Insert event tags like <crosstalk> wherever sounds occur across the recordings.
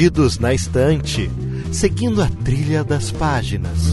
Perdidos na Estante, seguindo a trilha das páginas.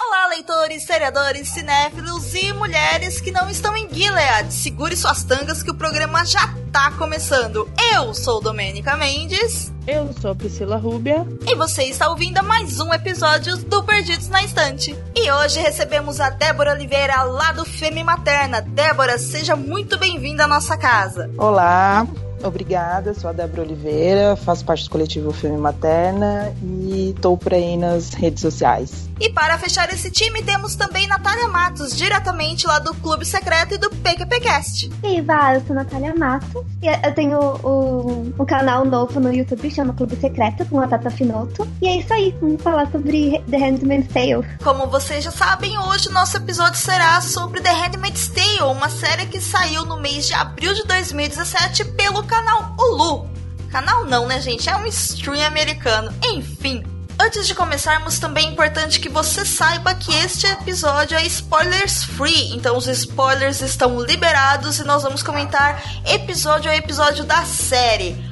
Olá, leitores, seriadores, cinéfilos e mulheres que não estão em Gilead. Segure suas tangas que o programa já tá começando. Eu sou Domênica Mendes. Eu sou Priscila Rúbia. E você está ouvindo mais um episódio do Perdidos na Estante. E hoje recebemos a Débora Oliveira lá do Fêmea Materna. Débora, seja muito bem-vinda à nossa casa. Olá, Obrigada, sou a Débora Oliveira, faço parte do coletivo Filme Materna e estou por aí nas redes sociais. E para fechar esse time, temos também Natália Matos, diretamente lá do Clube Secreto e do PQPcast. E aí, Vá, eu sou Natália Matos e eu tenho um, um canal novo no YouTube, chama Clube Secreto, com a Tata Finoto. E é isso aí, vamos falar sobre The Handmaid's Tale. Como vocês já sabem, hoje o nosso episódio será sobre The Handmaid's Tale, uma série que saiu no mês de abril de 2017 pelo canal Hulu. Canal não, né, gente? É um stream americano. Enfim, Antes de começarmos, também é importante que você saiba que este episódio é spoilers free, então os spoilers estão liberados e nós vamos comentar episódio a episódio da série.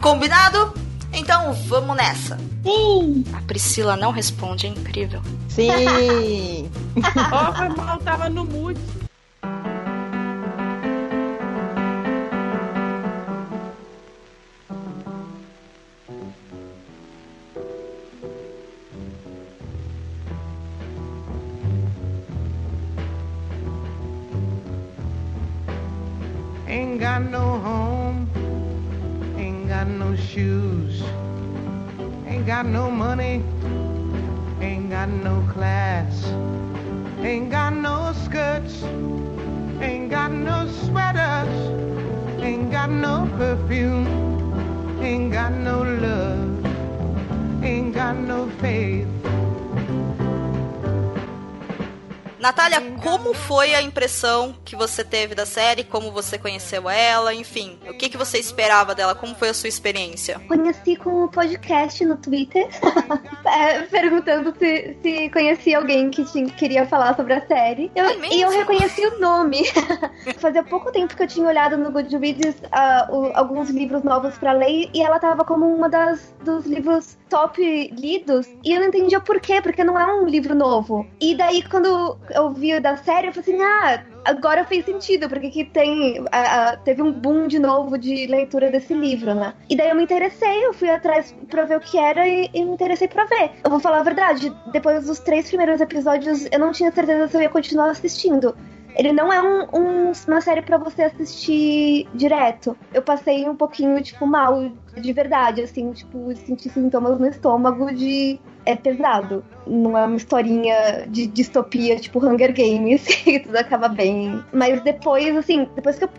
Combinado? Então vamos nessa. Sim! A Priscila não responde, é incrível. Sim! <laughs> oh, foi mal, tava no mute. Got no home, ain't got no shoes, ain't got no money, ain't got no class, ain't got no skirts, ain't got no sweaters, ain't got no perfume, ain't got no love, ain't got no faith. Natália, como foi a impressão que você teve da série? Como você conheceu ela? Enfim, o que, que você esperava dela? Como foi a sua experiência? Conheci com o podcast no Twitter, <laughs> é, perguntando se, se conhecia alguém que tinha, queria falar sobre a série. Eu, É e eu reconheci o nome. <laughs> Fazia pouco tempo que eu tinha olhado no Goodreads ah, o- alguns livros novos pra ler e ela tava como uma das dos livros top lidos e eu não entendia por quê, porque não é um livro novo. E daí quando eu da série, eu falei assim, ah, agora fez sentido, porque que tem. ah, ah, teve um boom de novo de leitura desse livro, né? E daí eu me interessei, eu fui atrás pra ver o que era e, e me interessei pra ver. Eu vou falar a verdade, depois dos três primeiros episódios, eu não tinha certeza se eu ia continuar assistindo. Ele não é um- um- uma série pra você assistir direto. Eu passei um pouquinho, tipo, mal, de verdade, assim, tipo, senti sintomas no estômago de. É pesado. Não é uma historinha de distopia, tipo Hunger Games, <laughs> que tudo acaba bem. Mas depois, assim, depois que eu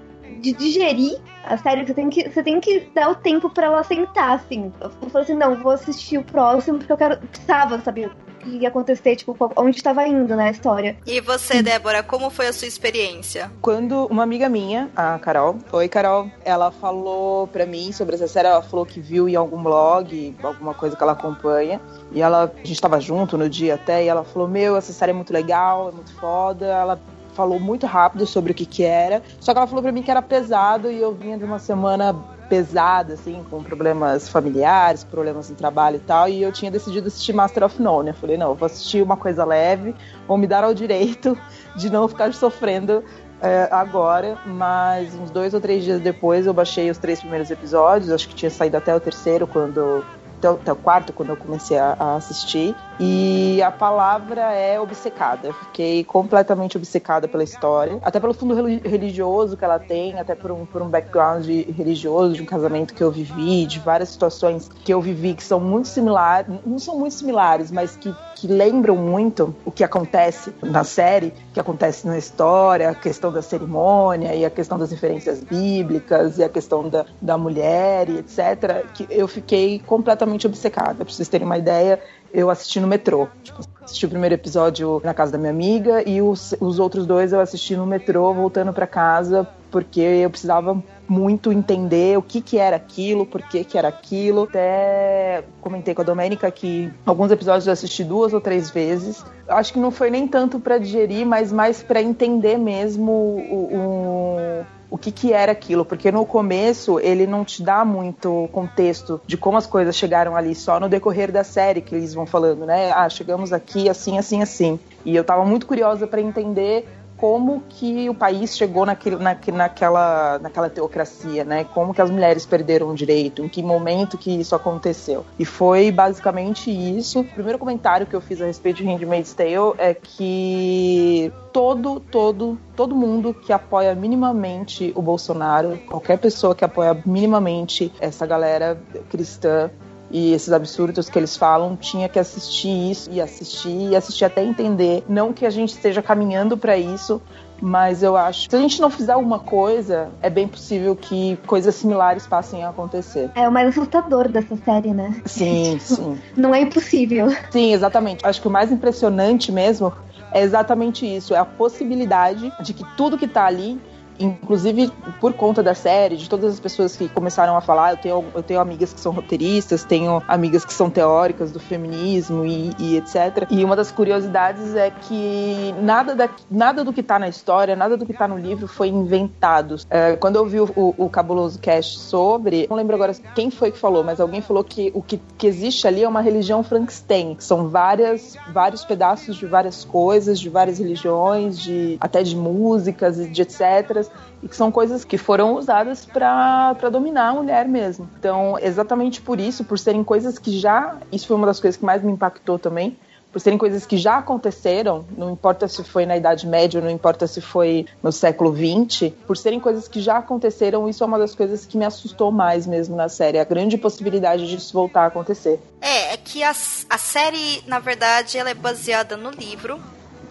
de digerir a série, você tem que, você tem que dar o tempo pra ela sentar, assim. Eu falei assim, não, vou assistir o próximo, porque eu quero. Precisava saber o que ia acontecer, tipo, onde estava indo, né, a história. E você, Débora, como foi a sua experiência? Quando uma amiga minha, a Carol, oi Carol, ela falou pra mim sobre essa série, ela falou que viu em algum blog, alguma coisa que ela acompanha, e ela, a gente tava junto no dia até, e ela falou, meu, essa série é muito legal, é muito foda, ela falou muito rápido sobre o que que era, só que ela falou pra mim que era pesado, e eu vinha de uma semana pesada, assim, com problemas familiares, problemas no trabalho e tal, e eu tinha decidido assistir Master of None. Eu falei, não, eu vou assistir uma coisa leve, vou me dar ao direito de não ficar sofrendo é, agora, mas uns dois ou três dias depois eu baixei os três primeiros episódios, acho que tinha saído até o terceiro quando. Até o, até o quarto, quando eu comecei a, a assistir. E a palavra é obcecada. Eu fiquei completamente obcecada pela história. Até pelo fundo reli- religioso que ela tem, até por um, por um background religioso, de um casamento que eu vivi, de várias situações que eu vivi que são muito similares. Não são muito similares, mas que, que lembram muito o que acontece na série, que acontece na história, a questão da cerimônia e a questão das referências bíblicas e a questão da, da mulher e etc. Que eu fiquei completamente obcecada. Pra vocês terem uma ideia, eu assisti no metrô. Tipo, assisti o primeiro episódio na casa da minha amiga e os, os outros dois eu assisti no metrô voltando pra casa porque eu precisava muito entender o que que era aquilo, por que que era aquilo. Até comentei com a Domênica que alguns episódios eu assisti duas ou três vezes. Acho que não foi nem tanto para digerir, mas mais para entender mesmo o, o o que, que era aquilo, porque no começo ele não te dá muito contexto de como as coisas chegaram ali, só no decorrer da série que eles vão falando, né? Ah, chegamos aqui assim, assim, assim. E eu tava muito curiosa para entender como que o país chegou naquele, na, naquela, naquela teocracia, né? Como que as mulheres perderam o direito, em que momento que isso aconteceu. E foi basicamente isso. O primeiro comentário que eu fiz a respeito de Handmaid's Tale é que todo, todo, todo mundo que apoia minimamente o Bolsonaro, qualquer pessoa que apoia minimamente essa galera cristã, e esses absurdos que eles falam, tinha que assistir isso e assistir e assistir até entender. Não que a gente esteja caminhando para isso, mas eu acho que se a gente não fizer alguma coisa, é bem possível que coisas similares passem a acontecer. É o mais assustador dessa série, né? Sim, <laughs> sim. não é impossível. Sim, exatamente. Acho que o mais impressionante mesmo é exatamente isso, é a possibilidade de que tudo que tá ali inclusive por conta da série, de todas as pessoas que começaram a falar, eu tenho, eu tenho amigas que são roteiristas, tenho amigas que são teóricas do feminismo e, e etc. E uma das curiosidades é que nada, da, nada do que está na história, nada do que está no livro foi inventado. É, quando eu vi o, o, o, Cabuloso Cast sobre, não lembro agora quem foi que falou, mas alguém falou que o que, que existe ali é uma religião Frankenstein, são várias, vários pedaços de várias coisas, de várias religiões, de até de músicas de etc e que são coisas que foram usadas para dominar a mulher mesmo. Então, exatamente por isso, por serem coisas que já. Isso foi uma das coisas que mais me impactou também. Por serem coisas que já aconteceram, não importa se foi na Idade Média, não importa se foi no século XX, por serem coisas que já aconteceram, isso é uma das coisas que me assustou mais mesmo na série, a grande possibilidade disso voltar a acontecer. É, é que a, a série, na verdade, ela é baseada no livro,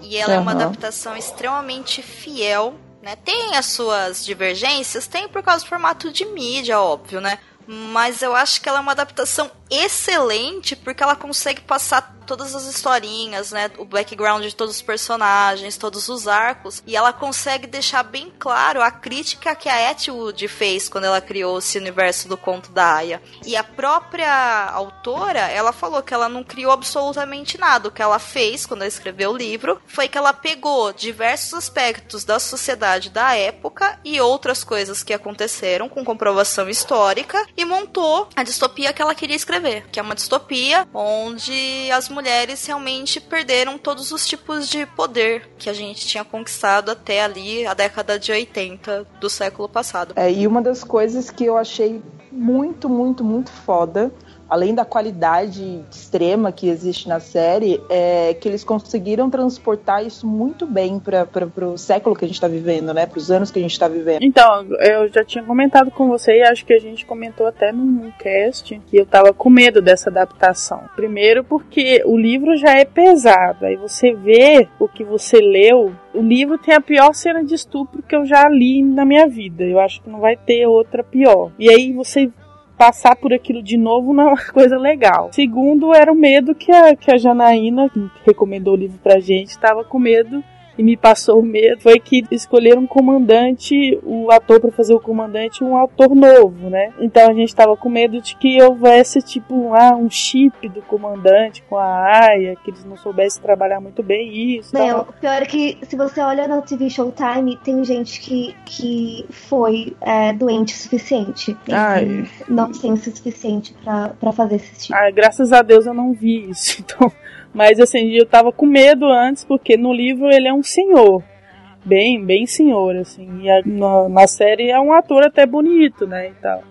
e ela uhum. é uma adaptação extremamente fiel né? Tem as suas divergências, tem por causa do formato de mídia, óbvio, né? Mas eu acho que ela é uma adaptação excelente porque ela consegue passar todas as historinhas, né? O background de todos os personagens, todos os arcos. E ela consegue deixar bem claro a crítica que a Atwood fez quando ela criou esse universo do conto da Aya. E a própria autora, ela falou que ela não criou absolutamente nada. O que ela fez quando ela escreveu o livro foi que ela pegou diversos aspectos da sociedade da época e outras coisas que aconteceram com comprovação histórica e montou a distopia que ela queria escrever, que é uma distopia onde as mulheres realmente perderam todos os tipos de poder que a gente tinha conquistado até ali a década de 80 do século passado. É, e uma das coisas que eu achei muito, muito, muito foda além da qualidade extrema que existe na série, é que eles conseguiram transportar isso muito bem para o século que a gente está vivendo, né? Para os anos que a gente está vivendo. Então, eu já tinha comentado com você e acho que a gente comentou até num cast que eu tava com medo dessa adaptação. Primeiro porque o livro já é pesado, aí você vê o que você leu o livro tem a pior cena de estupro que eu já li na minha vida. Eu acho que não vai ter outra pior. E aí você passar por aquilo de novo não é uma <laughs> coisa legal. Segundo, era o medo que a, que a Janaína, que recomendou o livro pra gente, estava com medo e me passou o medo foi que escolheram um comandante, o ator para fazer o comandante, um ator novo, né? Então a gente estava com medo de que houvesse tipo ah, um chip do comandante com a Aya, que eles não soubessem trabalhar muito bem isso. Não, o pior é que se você olha no TV Showtime, tem gente que, que foi é, doente o suficiente. Ai. Não tem o suficiente para fazer esse tipo. Ah, graças a Deus eu não vi isso. <laughs> Então mas assim, eu tava com medo antes, porque no livro ele é um senhor. Bem, bem senhor, assim. E a, na, na, série é um ator até bonito, né? E tal.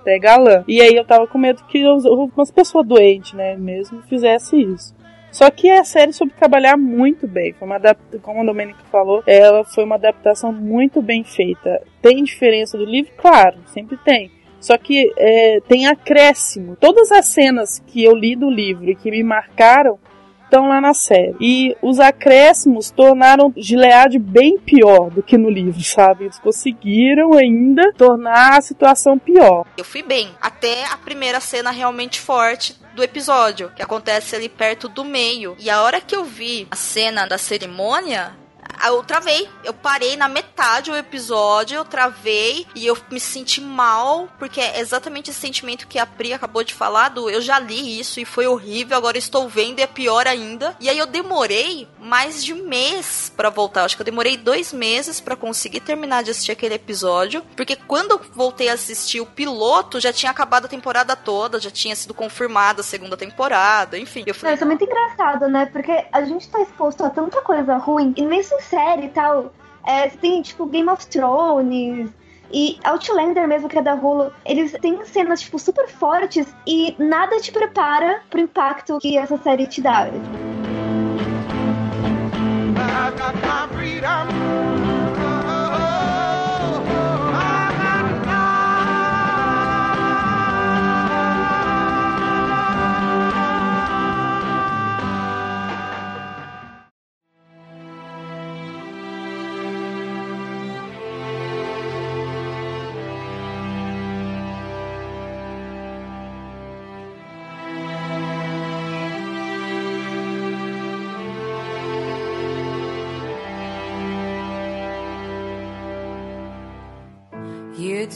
Até galã. E aí eu tava com medo que umas pessoas doentes, né? Mesmo fizesse isso. Só que a série soube trabalhar muito bem. Foi uma como a Domênica falou, ela foi uma adaptação muito bem feita. Tem diferença do livro? Claro, sempre tem. Só que é, tem acréscimo. Todas as cenas que eu li do livro e que me marcaram estão lá na série. E os acréscimos tornaram Gilead bem pior do que no livro, sabe? Eles conseguiram ainda tornar a situação pior. Eu fui bem, até a primeira cena realmente forte do episódio, que acontece ali perto do meio. E a hora que eu vi a cena da cerimônia, Aí eu travei. Eu parei na metade do episódio, eu travei e eu me senti mal, porque é exatamente esse sentimento que a Pri acabou de falar do eu já li isso e foi horrível, agora estou vendo e é pior ainda. E aí eu demorei mais de um mês para voltar. Acho que eu demorei dois meses para conseguir terminar de assistir aquele episódio, porque quando eu voltei a assistir o piloto, já tinha acabado a temporada toda, já tinha sido confirmada a segunda temporada, enfim. Eu falei, Isso é muito engraçado, né? Porque a gente tá exposto a tanta coisa ruim, e mesmo série e tal, é, tem tipo Game of Thrones. E Outlander mesmo, que é da Hulu, eles têm cenas, tipo, super fortes e nada te prepara pro impacto que essa série te dá. I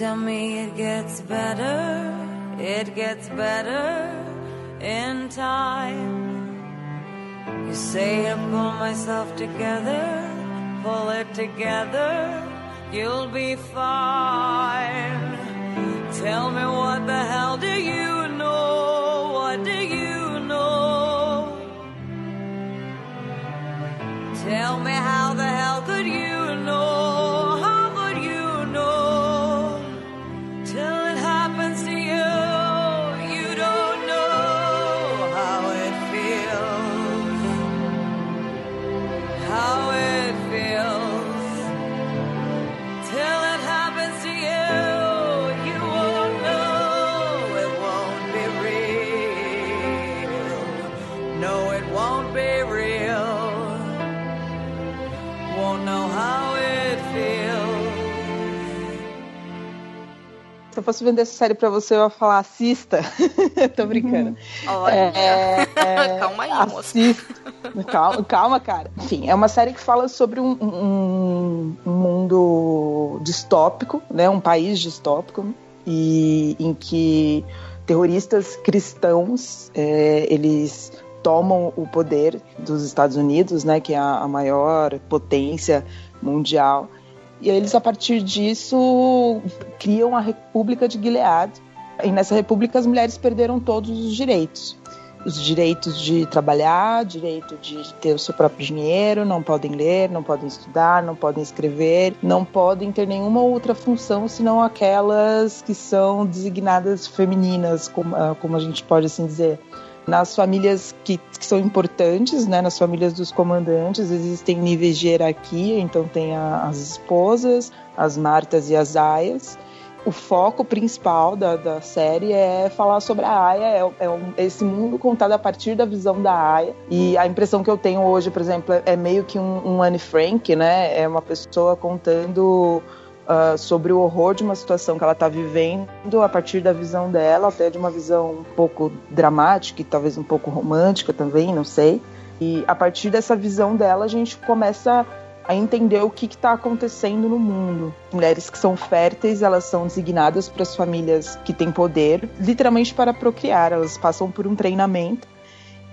tell me it gets better, it gets better in time. You say I pull myself together, pull it together, you'll be fine. Tell me what the hell do you eu fosse vender essa série pra você, eu ia falar assista. <laughs> Tô brincando. olha. É, é, <laughs> Calma aí, moça. assista. Calma, calma, cara. Enfim, é uma série que fala sobre um, um- um mundo distópico, né? Um país distópico e em que terroristas cristãos é, eles tomam o poder dos Estados Unidos, né? Que é a, a maior potência mundial. E eles, a partir disso, criam a República de Gilead. E nessa república as mulheres perderam todos os direitos. Os direitos de trabalhar, direito de ter o seu próprio dinheiro, não podem ler, não podem estudar, não podem escrever, não podem ter nenhuma outra função senão aquelas que são designadas femininas, como, ah, como a gente pode assim dizer. Nas famílias que, que são importantes, né, nas famílias dos comandantes, existem níveis de hierarquia, então tem a- as esposas, as martas e as aias. O foco principal da, da série é falar sobre a Aya, é, é um- esse mundo contado a partir da visão da Aya. E a impressão que eu tenho hoje, por exemplo, é, é meio que um, um Anne Frank, né? É uma pessoa contando ah, sobre o horror de uma situação que ela está vivendo a partir da visão dela, até de uma visão um pouco dramática e talvez um pouco romântica também, não sei. E a partir dessa visão dela, a gente começa a entender o que está acontecendo no mundo. Mulheres que são férteis, elas são designadas para as famílias que têm poder, literalmente para procriar. Elas passam por um treinamento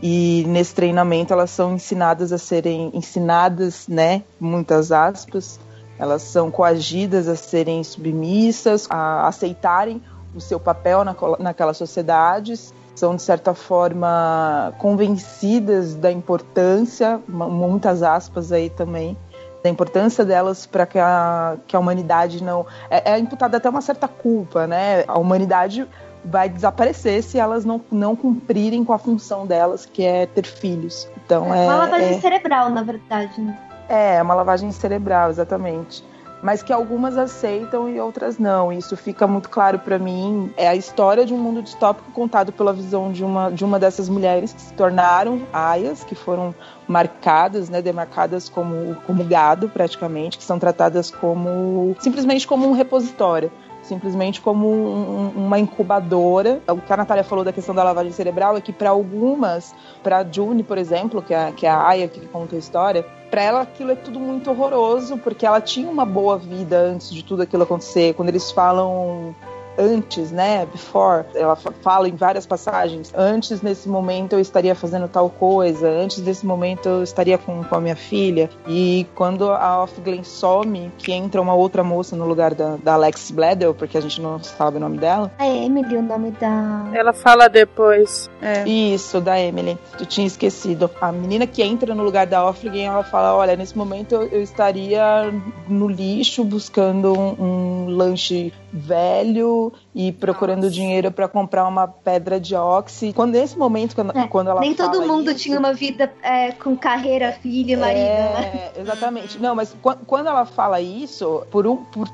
e nesse treinamento elas são ensinadas a serem ensinadas, né, muitas aspas, elas são coagidas a serem submissas, a aceitarem o seu papel naquela, sociedade, são de certa forma convencidas da importância, muitas aspas aí também, da importância delas para que a, que a humanidade não. É, é imputada até uma certa culpa, né? A humanidade vai desaparecer se elas não, não cumprirem com a função delas, que é ter filhos. Então é. uma lavagem é, cerebral, na verdade. Né? É uma lavagem cerebral, exatamente. Mas que algumas aceitam e outras não. Isso fica muito claro para mim. É a história de um mundo distópico contado pela visão de uma, de uma dessas mulheres que se tornaram aias, que foram marcadas, né, demarcadas como, como gado praticamente, que são tratadas como simplesmente como um repositório simplesmente como um- um- uma incubadora. O que a Natália falou da questão da lavagem cerebral é que para algumas, para June, por exemplo, que é, que é a Aya que conta a história, para ela aquilo é tudo muito horroroso, porque ela tinha uma boa vida antes de tudo aquilo acontecer. Quando eles falam antes, né? Before. Ela fa- fala em várias passagens. Antes, nesse momento, eu estaria fazendo tal coisa. Antes desse momento, eu estaria com, com a minha filha. E quando a Off Glen some, que entra uma outra moça no lugar da, da Alex Bledel, porque a gente não sabe o nome dela. A Emily, o nome da. Ela fala depois. É. Isso, da Emily. Eu tinha esquecido. A menina que entra no lugar da Offrigan, ela fala: Olha, nesse momento eu, eu estaria no lixo buscando um, um lanche velho e procurando dinheiro para comprar uma pedra de óxido. Quando nesse momento, quando, É, quando ela Nem todo mundo isso, tinha uma vida é, com carreira, filho e marido, né? É, exatamente. Não, mas qu- quando ela fala isso, por um, por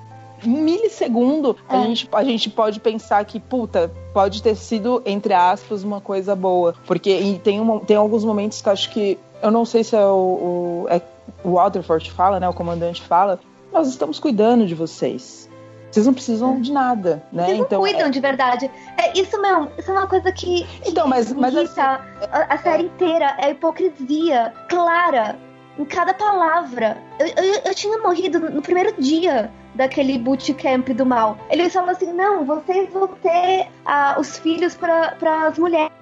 um milissegundo, a, É. gente, a gente pode pensar que, puta, pode ter sido, entre aspas, uma coisa boa. Porque tem, um, tem alguns momentos que eu acho que. Eu não sei se é o, o, é o Waterford fala, né? O comandante fala. Nós estamos cuidando de vocês. Vocês não precisam de nada, né? Vocês não então, cuidam de verdade. É, isso mesmo, isso é uma coisa que então, mas, mas assim, a, a série inteira é hipocrisia clara em cada palavra. Eu, eu, eu tinha morrido no primeiro dia daquele bootcamp do mal. Eles falam assim: não, vocês vão ter ah, os filhos para as mulheres.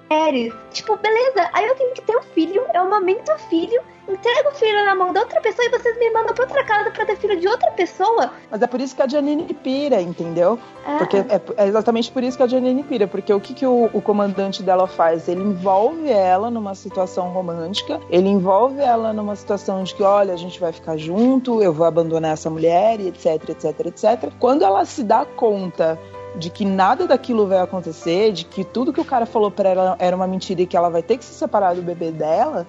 Tipo, beleza, aí eu tenho que ter um filho, eu amamento o filho, entrego o filho na mão da outra pessoa e vocês me mandam pra outra casa pra ter filho de outra pessoa. mas é por isso que a Janine pira, entendeu? Ah, Porque é, é exatamente por isso que a Janine pira, porque o que, que o, o comandante dela faz? Ele envolve ela numa situação romântica, ele envolve ela numa situação de que, olha, a gente vai ficar junto, eu vou abandonar essa mulher, e etc, etc, etc. Quando ela se dá conta de que nada daquilo vai acontecer, de que tudo que o cara falou pra ela era uma mentira e que ela vai ter que se separar do bebê dela,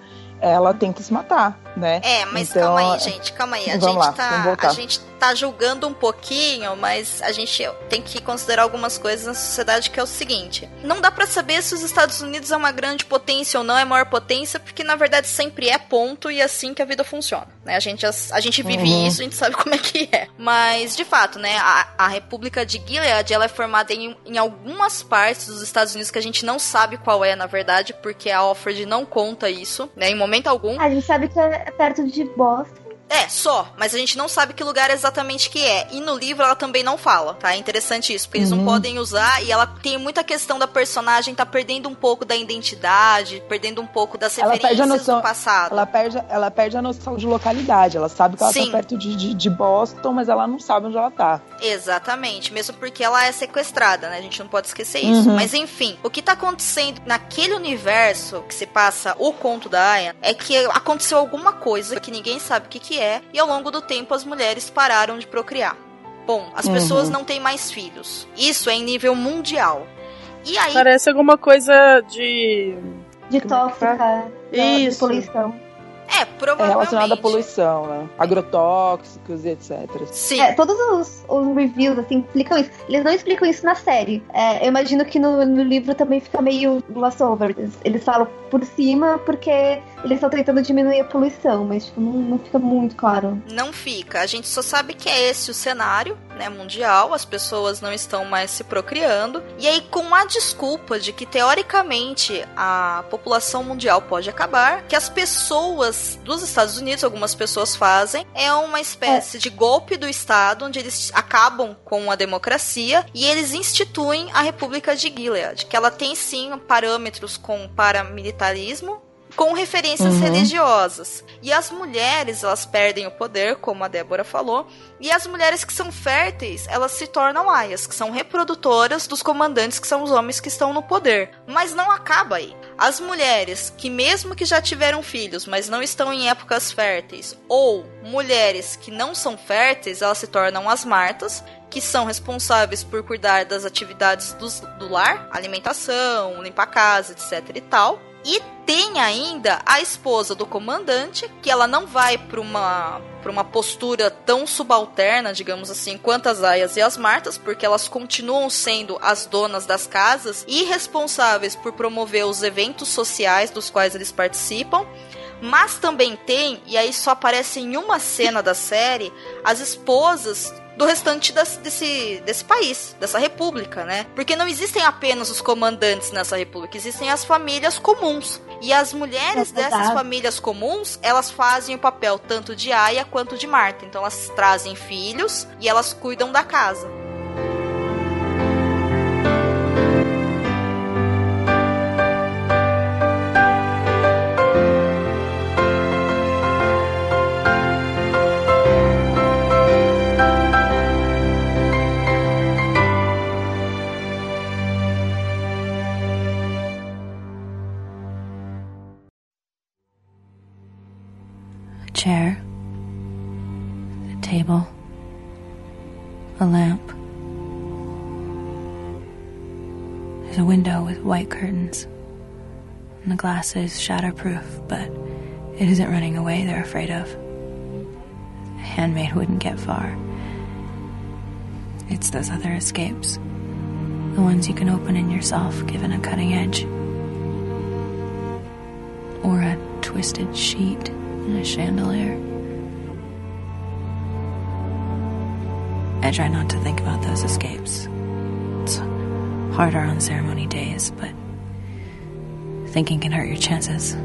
ela tem que se matar, né? É, mas Então, calma aí, gente, calma aí. A Vamos gente, lá, tá, voltar. a gente tá julgando um pouquinho, mas a gente tem que considerar algumas coisas na sociedade que é o seguinte: não dá pra saber se os Estados Unidos é uma grande potência ou não, é maior potência, porque na verdade sempre é ponto e é assim que a vida funciona. Né? A, gente, a, a gente vive Uhum. isso, a gente sabe como é que é. Mas, de fato, né, a, a República de Gilead ela é formada em, em algumas partes dos Estados Unidos que a gente não sabe qual é, na verdade, porque a Alfred não conta isso, né, em momento algum. A gente sabe que é perto de Boston. É, só, mas a gente não sabe que lugar exatamente que é. E no livro ela também não fala, tá? É interessante isso, porque eles não Uhum. podem usar e ela tem muita questão da personagem tá perdendo um pouco da identidade, perdendo um pouco das Ela referências perde a noção- do passado. Ela perde, ela perde a noção de localidade. Ela sabe que ela Sim. tá perto de, de, de Boston, mas ela não sabe onde ela tá. Exatamente, mesmo porque ela é sequestrada, né? A gente não pode esquecer isso. Uhum. Mas enfim, o que tá acontecendo naquele universo que se passa o conto da Aya é que aconteceu alguma coisa que ninguém sabe o que, que é, e ao longo do tempo as mulheres pararam de procriar. Bom, as Uhum. pessoas não têm mais filhos. Isso é em nível mundial. E aí, Parece alguma coisa de. De é tóxica, de Isso. é, poluição. É provavelmente. relacionada à poluição, né? Agrotóxicos e etc. Sim. É, todos os, os reviews, assim, explicam isso. Eles não explicam isso na série. É, eu imagino que no, no livro também fica meio gloss over. Eles, eles falam por cima porque eles estão tentando diminuir a poluição, mas tipo, não, não fica muito claro. Não fica. A gente só sabe que é esse o cenário, né, mundial. As pessoas não estão mais se procriando. E aí, com a desculpa de que teoricamente a população mundial pode acabar, que as pessoas dos Estados Unidos, algumas pessoas fazem, é uma espécie de golpe do Estado, onde eles acabam com a democracia e eles instituem a República de Gilead, que ela tem sim parâmetros com paramilitarismo com referências Uhum. religiosas. E as mulheres, elas perdem o poder, como a Débora falou, e as mulheres que são férteis, elas se tornam aias, que são reprodutoras dos comandantes, que são os homens que estão no poder. Mas não acaba aí. As mulheres que mesmo que já tiveram filhos, mas não estão em épocas férteis, ou mulheres que não são férteis, elas se tornam as martas, que são responsáveis por cuidar das atividades dos- do lar, alimentação, limpar a casa, etc e tal. E tem ainda a esposa do comandante, que ela não vai para uma para uma postura tão subalterna, digamos assim, quanto as aias e as martas, porque elas continuam sendo as donas das casas e responsáveis por promover os eventos sociais dos quais eles participam. Mas também tem, e aí só aparece em uma cena da série, as esposas do restante das, desse, desse país, dessa república, né? Porque não existem apenas os comandantes nessa república, existem as famílias comuns. E as mulheres É dessas famílias comuns, elas fazem o papel tanto de Aya quanto de Marta. Então elas trazem filhos e elas cuidam da casa. Chair, a table, a lamp. There's a window with white curtains. And the glass is shatterproof, but it isn't running away they're afraid of. A handmaid wouldn't get far. It's those other escapes. The ones you can open in yourself given a cutting edge. Or a twisted sheet in a chandelier. I try not to think about those escapes. It's harder on ceremony days, but thinking can hurt your chances.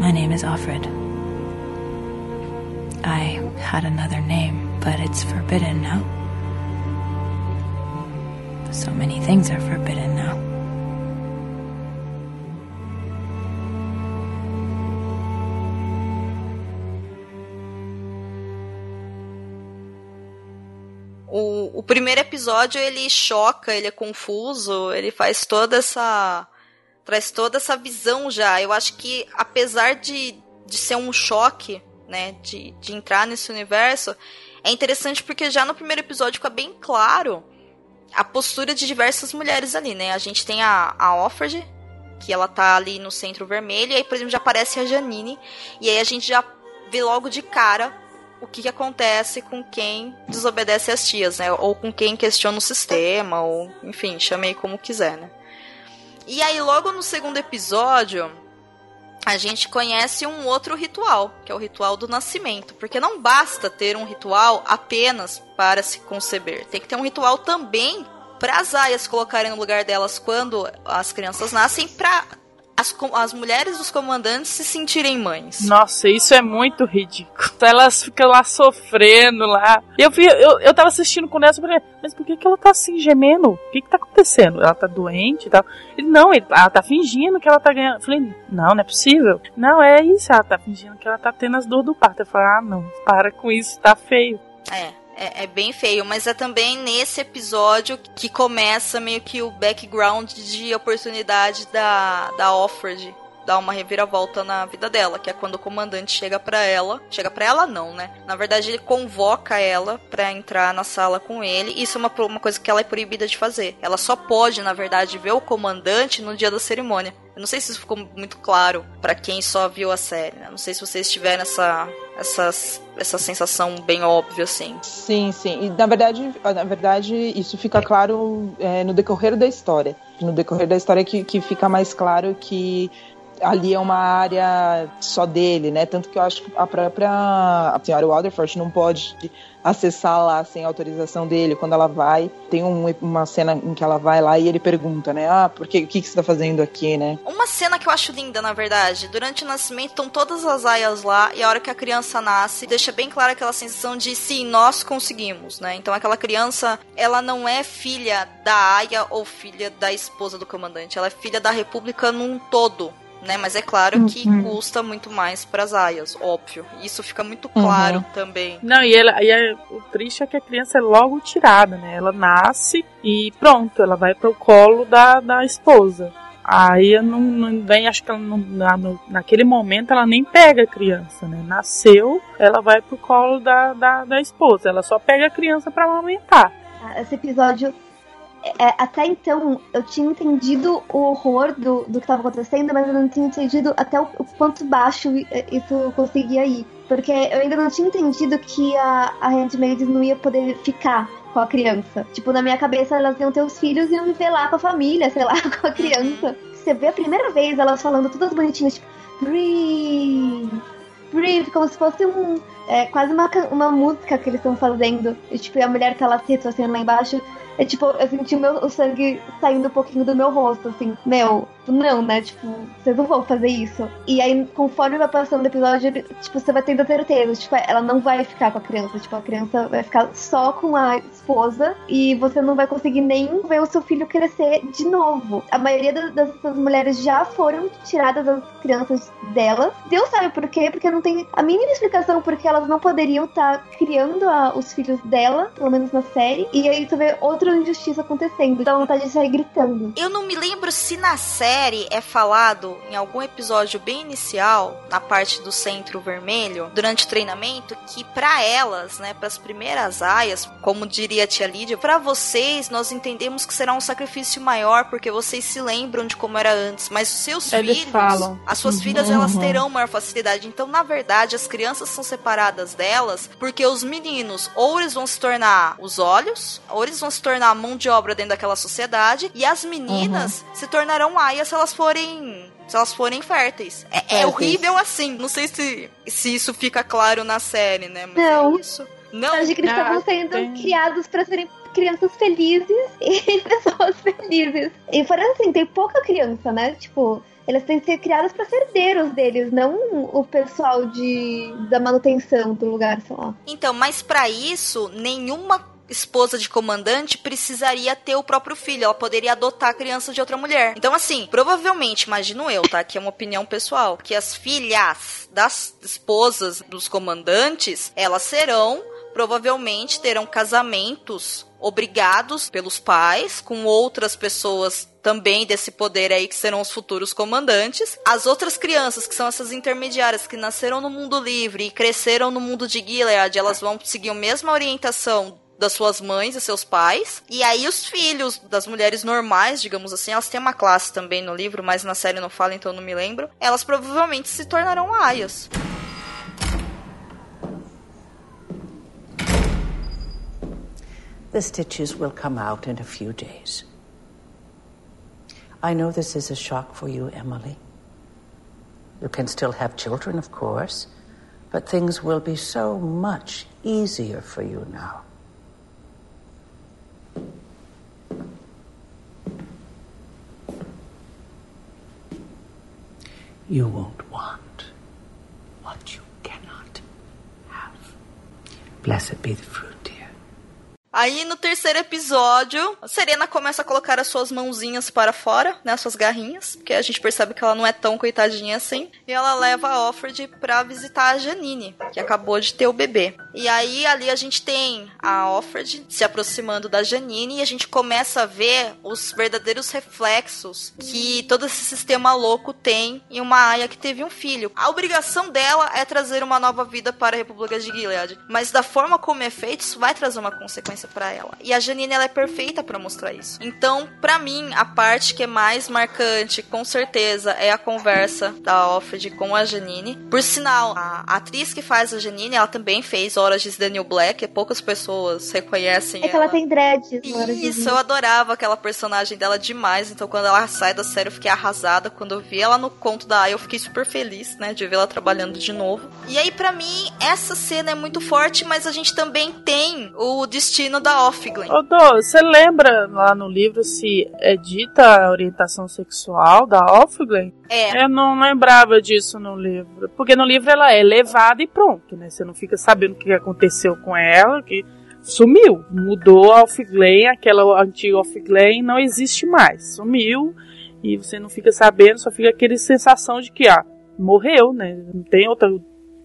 My name is Offred. I had another name, but it's forbidden now. So many things are forbidden now. Primeiro episódio ele choca, ele é confuso, ele faz toda essa. traz toda essa visão já. Eu acho que, apesar de, de ser um choque, né, de, de entrar nesse universo, é interessante porque já no primeiro episódio fica bem claro a postura de diversas mulheres ali, né? A gente tem a, a Offred, que ela tá ali no centro vermelho, e aí, por exemplo, já aparece a Janine, e aí a gente já vê logo de cara o que, que acontece com quem desobedece às tias, né? Ou com quem questiona o sistema, ou enfim, chamei como quiser, né? E aí, logo no segundo episódio, a gente conhece um outro ritual, que é o ritual do nascimento. Porque não basta ter um ritual apenas para se conceber. Tem que ter um ritual também para as aias colocarem no lugar delas quando as crianças nascem, para as, as mulheres dos comandantes se sentirem mães. Nossa, isso é muito ridículo. <laughs> Elas ficam lá sofrendo lá. Eu, vi, eu, eu tava assistindo com essa falei, mas por que, que ela tá assim gemendo? O que, que tá acontecendo? Ela tá doente e tal? Ele, não, ele, ela tá fingindo que ela tá ganhando. Eu falei, não, não é possível. Não, é isso, ela tá fingindo que ela tá tendo as dores do parto. Eu falei, ah, não, para com isso, tá feio. É, é, é bem feio, mas é também nesse episódio que começa meio que o background de oportunidade da, da Offred dar uma reviravolta na vida dela, que é quando o comandante chega pra ela. Chega pra ela não, né? Na verdade, ele convoca ela pra entrar na sala com ele. Isso é uma, uma coisa que ela é proibida de fazer. Ela só pode, na verdade, ver o comandante no dia da cerimônia. Eu não sei se isso ficou muito claro pra quem só viu a série, né? Não sei se vocês tiveram essa, essa, essa sensação bem óbvia, assim. Sim, sim. E na verdade, na verdade isso fica claro é, no decorrer da história. No decorrer da história que, que fica mais claro que ali é uma área só dele, né? Tanto que eu acho que a própria a senhora Waterford não pode acessar lá sem autorização dele. Quando ela vai, tem um- uma cena em que ela vai lá e ele pergunta, né? Ah, por que, o que, que você tá fazendo aqui, né? Uma cena que eu acho linda, na verdade. Durante o nascimento estão todas as aias lá e a hora que a criança nasce, deixa bem clara aquela sensação de sim, nós conseguimos, né? Então aquela criança, ela não é filha da aia ou filha da esposa do comandante, ela é filha da república num todo. Né, mas é claro que custa muito mais para as aias, óbvio. Isso fica muito claro também. Não, e, ela, e é- o triste é que a criança é logo tirada, né? Ela nasce e pronto, ela vai pro colo da, da esposa. Aí não, não vem, acho que ela não, na, no- naquele momento ela nem pega a criança, né? Nasceu, ela vai pro colo da, da, da esposa. Ela só pega a criança pra amamentar. Ah, Esse episódio. É, até então, eu tinha entendido o horror do, do que estava acontecendo, mas eu não tinha entendido até o, o quanto baixo i- isso conseguia ir. Porque eu ainda não tinha entendido que a, a Handmaid não ia poder ficar com a criança. Tipo, na minha cabeça, elas iam ter os filhos e iam viver lá com a família, <laughs> sei lá, com a criança. Você vê a primeira vez elas falando todas bonitinhas, tipo, breathe, breathe, como se fosse um. É, quase uma, uma música que eles estão fazendo. E, tipo, a mulher tá lá se retrocedendo lá embaixo. É tipo, eu senti o, meu, o sangue saindo um pouquinho do meu rosto, assim. Meu, não, né? Tipo, vocês não vão fazer isso. E aí, conforme vai passando o episódio, tipo, você vai tendo certeza. Tipo, ela não vai ficar com a criança. Tipo, a criança vai ficar só com a esposa e você não vai conseguir nem ver o seu filho crescer de novo. A maioria das, dessas mulheres já foram tiradas as crianças delas. Deus sabe por quê? Porque não tem a mínima explicação porque elas não poderiam estar tá criando a, os filhos dela, pelo menos na série. E aí você vê outra injustiça acontecendo. Então vontade de sair gritando. Eu não me lembro se na série é falado em algum episódio bem inicial, na parte do centro vermelho, durante o treinamento, que para elas, né, para as primeiras aias, como diria a tia Lídia, para vocês nós entendemos que será um sacrifício maior porque vocês se lembram de como era antes, mas os seus Eles filhos, falam. as suas Uhum. filhas, elas terão maior facilidade. Então, na verdade, as crianças são separadas delas porque os meninos ou eles vão se tornar os olhos, ou eles vão se tornar a mão de obra dentro daquela sociedade, e as meninas se tornarão aias se elas forem. Se elas forem férteis. É, é Férteis. horrível assim. Não sei se, se isso fica claro na série, né? Mas Não. é isso. Não. Que eles Ah, estavam sendo tem. criados pra serem crianças felizes <laughs> e pessoas felizes. E fora assim, tem pouca criança, né? Tipo, elas têm que ser criadas pra ser herdeiros deles, não o pessoal de da manutenção do lugar, sei lá. Então, mas pra isso, nenhuma esposa de comandante precisaria ter o próprio filho. Ela poderia adotar a criança de outra mulher. Então, assim, provavelmente, imagino eu, tá? Que é uma opinião pessoal. Que as filhas das esposas dos comandantes, elas serão, provavelmente, terão casamentos obrigados pelos pais com outras pessoas também desse poder aí que serão os futuros comandantes. As outras crianças, que são essas intermediárias que nasceram no mundo livre e cresceram no mundo de Gilead, elas vão seguir a mesma orientação das suas mães e seus pais. E aí os filhos das mulheres normais, digamos assim, elas têm uma classe também no livro, mas na série não fala, então não me lembro. Elas provavelmente se tornarão aias. The stitches will come out in a few days. I know this is a shock for you, Emily. You can still have children, of course, but things will be so much easier for you now. You won't want what you cannot have. Blessed be the fruit. Aí no terceiro episódio, a Serena começa a colocar as suas mãozinhas para fora, né, suas garrinhas, porque a gente percebe que ela não é tão coitadinha assim, e ela leva a Offred pra visitar a Janine, que acabou de ter o bebê. E aí ali a gente tem a Offred se aproximando da Janine e a gente começa a ver os verdadeiros reflexos que todo esse sistema louco tem em uma aia que teve um filho. A obrigação dela é trazer uma nova vida para a República de Gilead, mas da forma como é feito, isso vai trazer uma consequência para ela. E a Janine ela é perfeita para mostrar isso. Então, para mim, a parte que é mais marcante, com certeza, é a conversa da Offred com a Janine. Por sinal, a atriz que faz a Janine, ela também fez Horas de Daniel Black, e poucas pessoas reconhecem É que ela tem dreads. isso, eu adorava aquela personagem dela demais. Então, quando ela sai da série, eu fiquei arrasada. Quando eu vi ela no conto da Aya, eu fiquei super feliz, né, de ver ela trabalhando de novo. E aí, pra mim, essa cena é muito forte, mas a gente também tem o destino da Offglen. Ô, Dô, você lembra lá no livro se é dita a orientação sexual da Offglen? É, Eu não lembrava disso no livro. Porque no livro ela é levada e pronto, né? Você não fica sabendo o que aconteceu com ela, que sumiu. Mudou a Offglen, aquela antiga Offglen não existe mais. Sumiu e você não fica sabendo, só fica aquele sensação de que, ah, morreu, né? Não tem outra,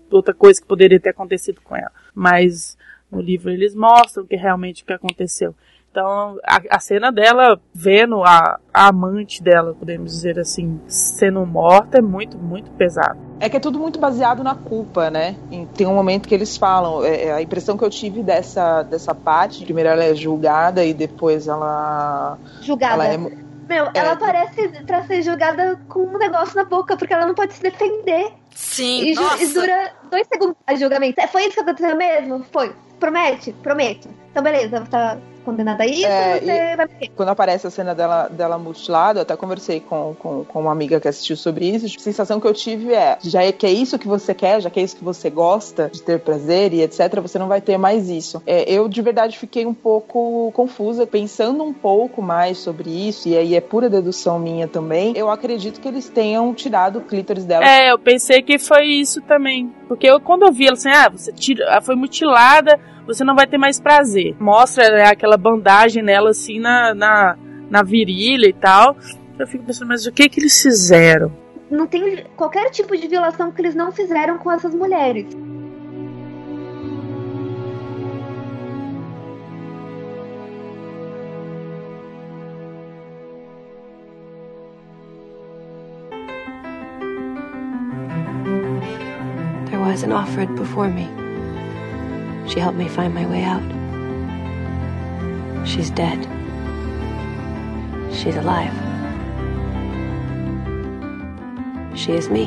outra coisa que poderia ter acontecido com ela. Mas no livro eles mostram que realmente o que aconteceu. Então, a, a cena dela vendo a, a amante dela, podemos dizer assim, sendo morta é muito, muito pesado. É que é tudo muito baseado na culpa, né? E tem um momento que eles falam, é, é, a impressão que eu tive dessa, dessa parte, primeiro ela é julgada e depois ela, Julgada. ela é, Meu, ela parece pra ser julgada com um negócio na boca, porque ela não pode se defender. sim, E, nossa. e dura dois segundos a julgamento. É, Foi isso que aconteceu mesmo? Foi. Promete? Prometo. Então, beleza, tá, condenada a isso, É, você vai morrer. Quando aparece a cena dela, dela mutilada, eu até conversei com, com, com uma amiga que assistiu sobre isso. A sensação que eu tive é: já é que é isso que você quer, já que é isso que você gosta de ter prazer e etc., você não vai ter mais isso. É, eu de verdade fiquei um pouco confusa, pensando um pouco mais sobre isso, e aí é pura dedução minha também. Eu acredito que eles tenham tirado o clítoris dela. É, eu pensei que foi isso também. Porque eu, quando eu vi ela assim, ah, você tira, ela foi mutilada, você não vai ter mais prazer. Mostra né, aquela bandagem nela assim na, na, na virilha e tal. Eu fico pensando, mas o que que eles fizeram? Não tem qualquer tipo de violação que eles não fizeram com essas mulheres. There was an Offred before me. She helped me find my way out. She's dead. She's alive. She is me.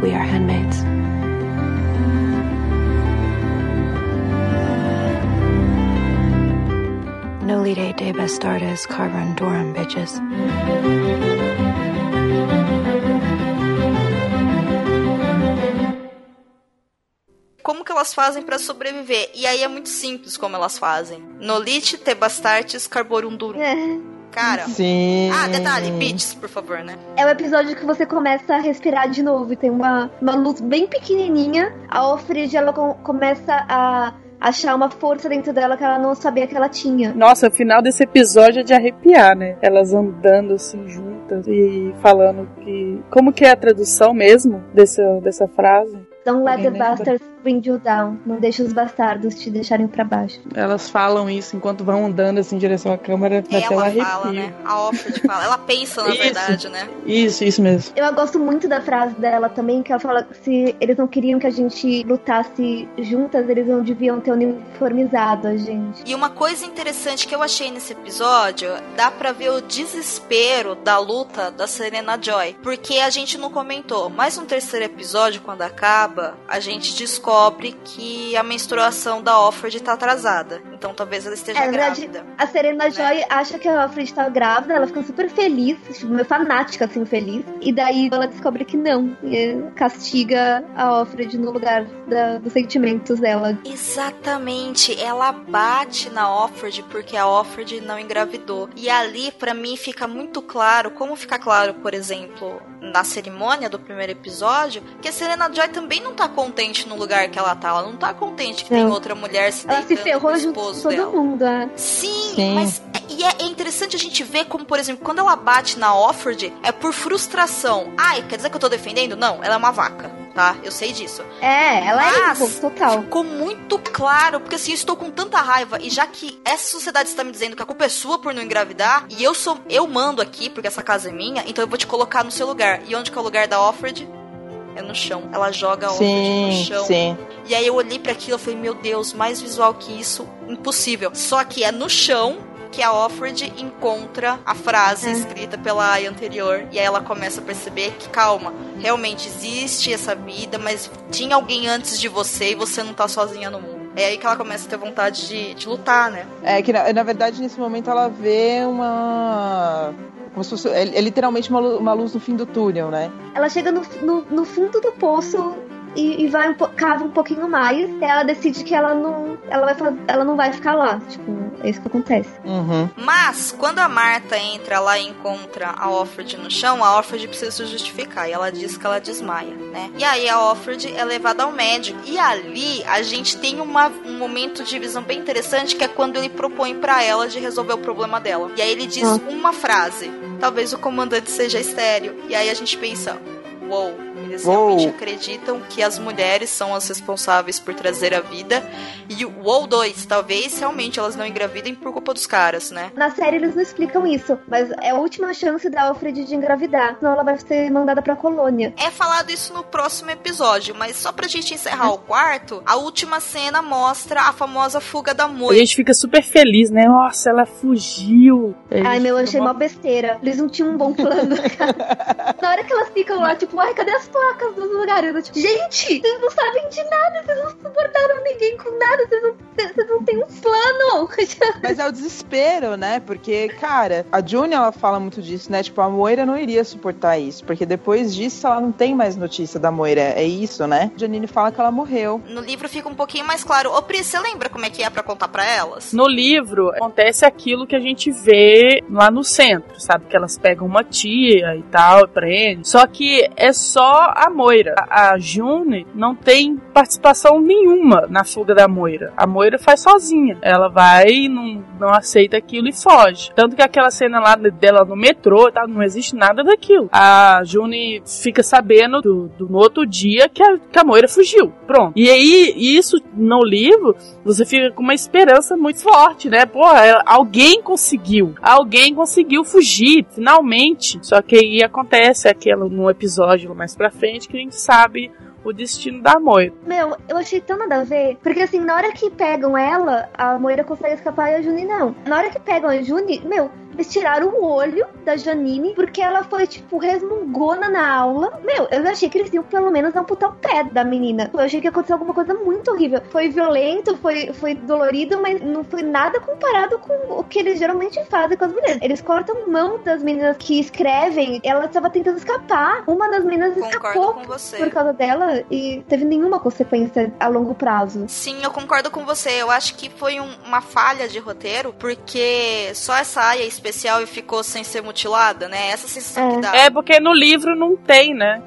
We are handmaids. No eight de bastardes, Carver and Durham, bitches. Como que elas fazem pra sobreviver? E aí é muito simples como elas fazem. Nolite te bastartes carborum durum. É. Cara. Sim. Ah, detalhe, bitches, por favor, né? É o episódio que você começa a respirar de novo. E tem uma, uma luz bem pequenininha. A Alfred, ela com- começa a achar uma força dentro dela que ela não sabia que ela tinha. Nossa, o final desse episódio é de arrepiar, né? Elas andando assim juntas e falando que. Como que é a tradução mesmo dessa, dessa frase? Don't let the bastards bring you down. Não deixe os bastardos te deixarem pra baixo. Elas falam isso enquanto vão andando assim em direção à câmera, um Ela arrepio. fala, né? A Offred fala. Ela pensa, na <laughs> Isso. verdade, né? Isso, isso mesmo. Eu gosto muito da frase dela também, que ela fala que se eles não queriam que a gente lutasse juntas, eles não deviam ter uniformizado a gente. E uma coisa interessante que eu achei nesse episódio, dá pra ver o desespero da luta da Serena Joy. Porque a gente não comentou, mas no terceiro episódio, quando acaba, a gente descobre que a menstruação da Offred tá atrasada. Então talvez ela esteja É, verdade, grávida. a Serena Joy acha que a Alfred tá grávida, ela fica super feliz, tipo, meio fanática, assim, feliz. E daí ela descobre que não, e castiga a Alfred no lugar da- dos sentimentos dela. Exatamente, ela bate na Offred porque a Offred não engravidou. E ali, pra mim, fica muito claro, como fica claro, por exemplo, na cerimônia do primeiro episódio, que a Serena Joy também não tá contente no lugar que ela tá. Ela não tá contente que tem Não. outra mulher se Ela se ferrou junto esposo todo dela. mundo, é. Sim, Sim. mas é- e é, é interessante a gente ver como, por exemplo, quando ela bate na Offred, é por frustração. Ai, quer dizer que eu tô defendendo? Não, ela é uma vaca, tá? Eu sei disso. É, ela é Mas isso, total. Ficou muito claro, porque assim, eu estou com tanta raiva, e já que essa sociedade está me dizendo que a culpa é sua por não engravidar, e eu sou. Eu mando aqui, porque essa casa é minha, então eu vou te colocar no seu lugar. E onde que é o lugar da Offred? É no chão. Ela joga a Offred no Sim, chão. sim. E aí eu olhei para aquilo e falei, meu Deus, mais visual que isso, impossível. Só que é no chão que a Offred encontra a frase É. escrita pela Aya anterior. E aí ela começa a perceber que, calma, realmente existe essa vida, mas tinha alguém antes de você e você não tá sozinha no mundo. É aí que ela começa a ter vontade de, de lutar, né? É que, na, na verdade, nesse momento ela vê uma. É, é literalmente uma, uma luz no fim do túnel, né? Ela chega no, no, no fundo do poço e, e vai um cava um pouquinho mais. E ela decide que ela não, ela vai, ela não vai ficar lá. Tipo, é isso que acontece. Uhum. Mas, quando a Marta entra lá e encontra a Offred no chão, a Offred precisa se justificar. E ela diz que ela desmaia, né? E aí a Offred é levada ao médico. E ali a gente tem uma, um momento de visão bem interessante, que é quando ele propõe pra ela de resolver o problema dela. E aí ele diz Ah. uma frase. Talvez o comandante seja estéreo. E aí a gente pensa, uou, eles Uou. realmente acreditam que as mulheres são as responsáveis por trazer a vida. E o uou 2, talvez realmente elas não engravidem por culpa dos caras, né? Na série eles não explicam isso, mas é a última chance da Alfred de engravidar, senão ela vai ser mandada pra colônia. É falado isso no próximo episódio, mas só pra gente encerrar o quarto, a última cena mostra a famosa fuga da A Moi. gente fica super feliz, né? Nossa, ela fugiu. A Ai, meu, eu fica achei mó- uma besteira. Eles não tinham um bom plano, cara. <laughs> Na hora que elas ficam lá, tipo, ai, cadê as babacas dos lugares. Eu, tipo, gente, vocês não sabem de nada, vocês não suportaram ninguém com nada, vocês não, vocês não têm um plano. <laughs> Mas é o desespero, né? Porque, cara, a June, ela fala muito disso, né? Tipo, a Moira não iria suportar isso, porque depois disso ela não tem mais notícia da Moira. É isso, né? Janine fala que ela morreu. No livro fica um pouquinho mais claro. Ô, Pri, você lembra como é que é pra contar pra elas? No livro acontece aquilo que a gente vê lá no centro, sabe? Que elas pegam uma tia e tal, prende. Só que é só a Moira. A June não tem participação nenhuma na fuga da Moira. A Moira faz sozinha. Ela vai, não, não aceita aquilo e foge. Tanto que aquela cena lá dela no metrô, tá, não existe nada daquilo. A June fica sabendo do, do no outro dia que a, que a Moira fugiu. Pronto. E aí, isso no livro, você fica com uma esperança muito forte, né? Pô, alguém conseguiu. Alguém conseguiu fugir, finalmente. Só que aí acontece aquilo no episódio mais pra frente que a gente sabe o destino da Moira. Meu, eu achei tão nada a ver. Porque assim, na hora que pegam ela, a Moira consegue escapar e a Juni não. Na hora que pegam a Juni, meu, eles tiraram o olho da Janine porque ela foi, tipo, resmungona na aula. Meu, eu achei que eles iam pelo menos amputar o pé da menina. Eu achei que aconteceu alguma coisa muito horrível. Foi violento, foi, foi dolorido, mas não foi nada comparado com o que eles geralmente fazem com as meninas. Eles cortam mão das meninas que escrevem. Ela estava tentando escapar. Uma das meninas escapou por causa dela e teve nenhuma consequência a longo prazo. Sim, eu concordo com você. Eu acho que foi um- uma falha de roteiro, porque só essa área especial e ficou sem ser mutilada, né? Essa sensação que dá. É porque no livro não tem, né?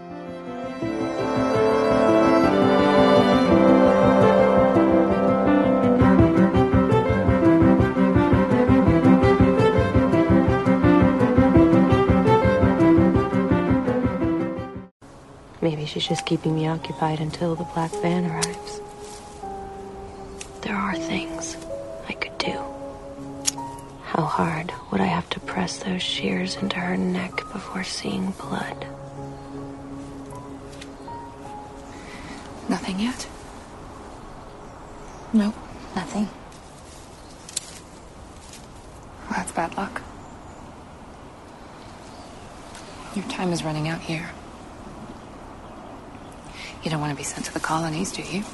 Maybe she's just keeping me occupied until the black van arrives. There are things. How hard would I have to press those shears into her neck before seeing blood? Nothing yet? No, nothing. Well, that's bad luck. Your time is running out here. You don't want to be sent to the colonies, do you?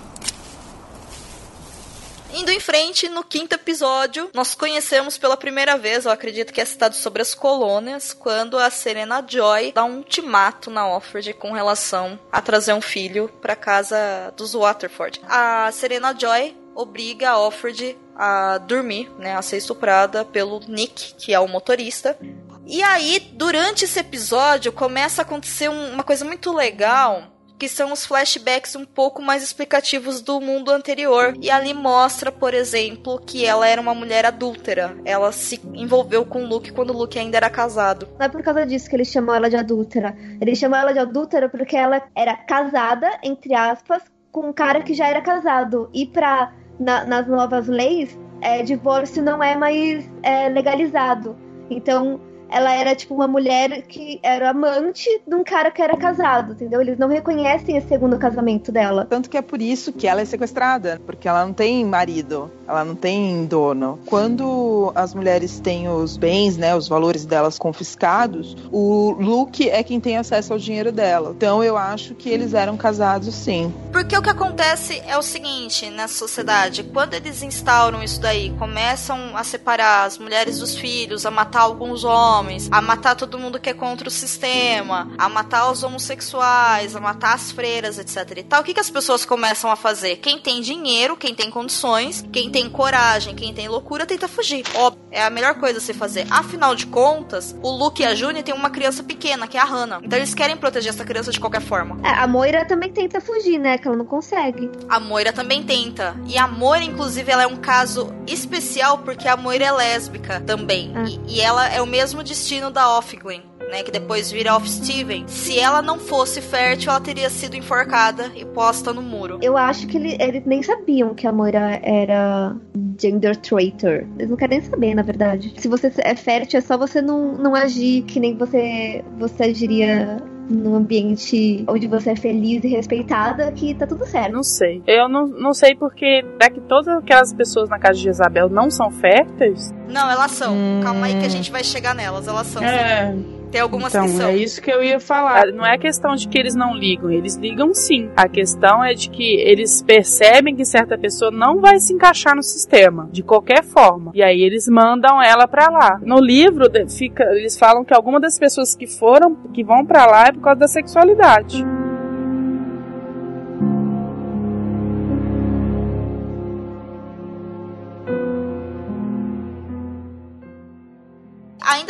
Indo em frente, no quinto episódio, nós conhecemos pela primeira vez, eu acredito que é citado sobre as colônias, quando a Serena Joy dá um ultimato na Offred com relação a trazer um filho para casa dos Waterford. A Serena Joy obriga a Offred a dormir, né, a ser estuprada pelo Nick, que é o motorista. E aí, durante esse episódio, começa a acontecer um- uma coisa muito legal, que são os flashbacks um pouco mais explicativos do mundo anterior. E ali mostra, por exemplo, que ela era uma mulher adúltera. Ela se envolveu com o Luke quando o Luke ainda era casado. Não é por causa disso que eles chamam ela de adúltera. Eles chamam ela de adúltera porque ela era casada, entre aspas, com um cara que já era casado. E pra, na- nas novas leis, é, divórcio não é mais é, legalizado. Então, ela era tipo uma mulher que era amante de um cara que era casado, entendeu? Eles não reconhecem esse segundo casamento dela. Tanto que é por isso que ela é sequestrada, porque ela não tem marido, ela não tem dono. Quando as mulheres têm os bens, né, os valores delas confiscados, o Luke é quem tem acesso ao dinheiro dela. Então eu acho que eles eram casados sim. Porque o que acontece é o seguinte na sociedade: quando eles instauram isso daí, começam a separar as mulheres dos filhos, a matar alguns homens, a matar todo mundo que é contra o sistema, a matar os homossexuais, a matar as freiras, etc e tal, o que, que as pessoas começam a fazer? Quem tem dinheiro, quem tem condições, quem tem coragem, quem tem loucura, tenta fugir. Óbvio, é a melhor coisa a se fazer. Afinal de contas, o Luke e a June têm uma criança pequena, que é a Hannah. Então eles querem proteger essa criança de qualquer forma. É, a Moira também tenta fugir, né? Que ela não consegue. A Moira também tenta. E a Moira, inclusive, ela é um caso especial porque a Moira é lésbica também. E, e ela é o mesmo destino da Offglin, né? Que depois vira Off Steven. Se ela não fosse fértil, ela teria sido enforcada e posta no muro. Eu acho que ele- eles nem sabiam que a Moira era gender traitor. Eles não querem saber, na verdade. Se você é fértil, é só você não, não agir que nem você, você agiria num ambiente onde você é feliz e respeitada, que tá tudo certo. Não sei. Eu não, não sei porque é que todas aquelas pessoas na casa de Jezabel não são férteis. Não, elas são. Calma aí que a gente vai chegar nelas. Elas são. É. Tem algumas então, que são. é isso que eu ia falar. Não é questão de que eles não ligam, eles ligam sim. A questão é de que eles percebem que certa pessoa não vai se encaixar no sistema, de qualquer forma. E aí eles mandam ela pra lá. No livro, de- fica, eles falam que algumas das pessoas que foram, que vão pra lá é por causa da sexualidade.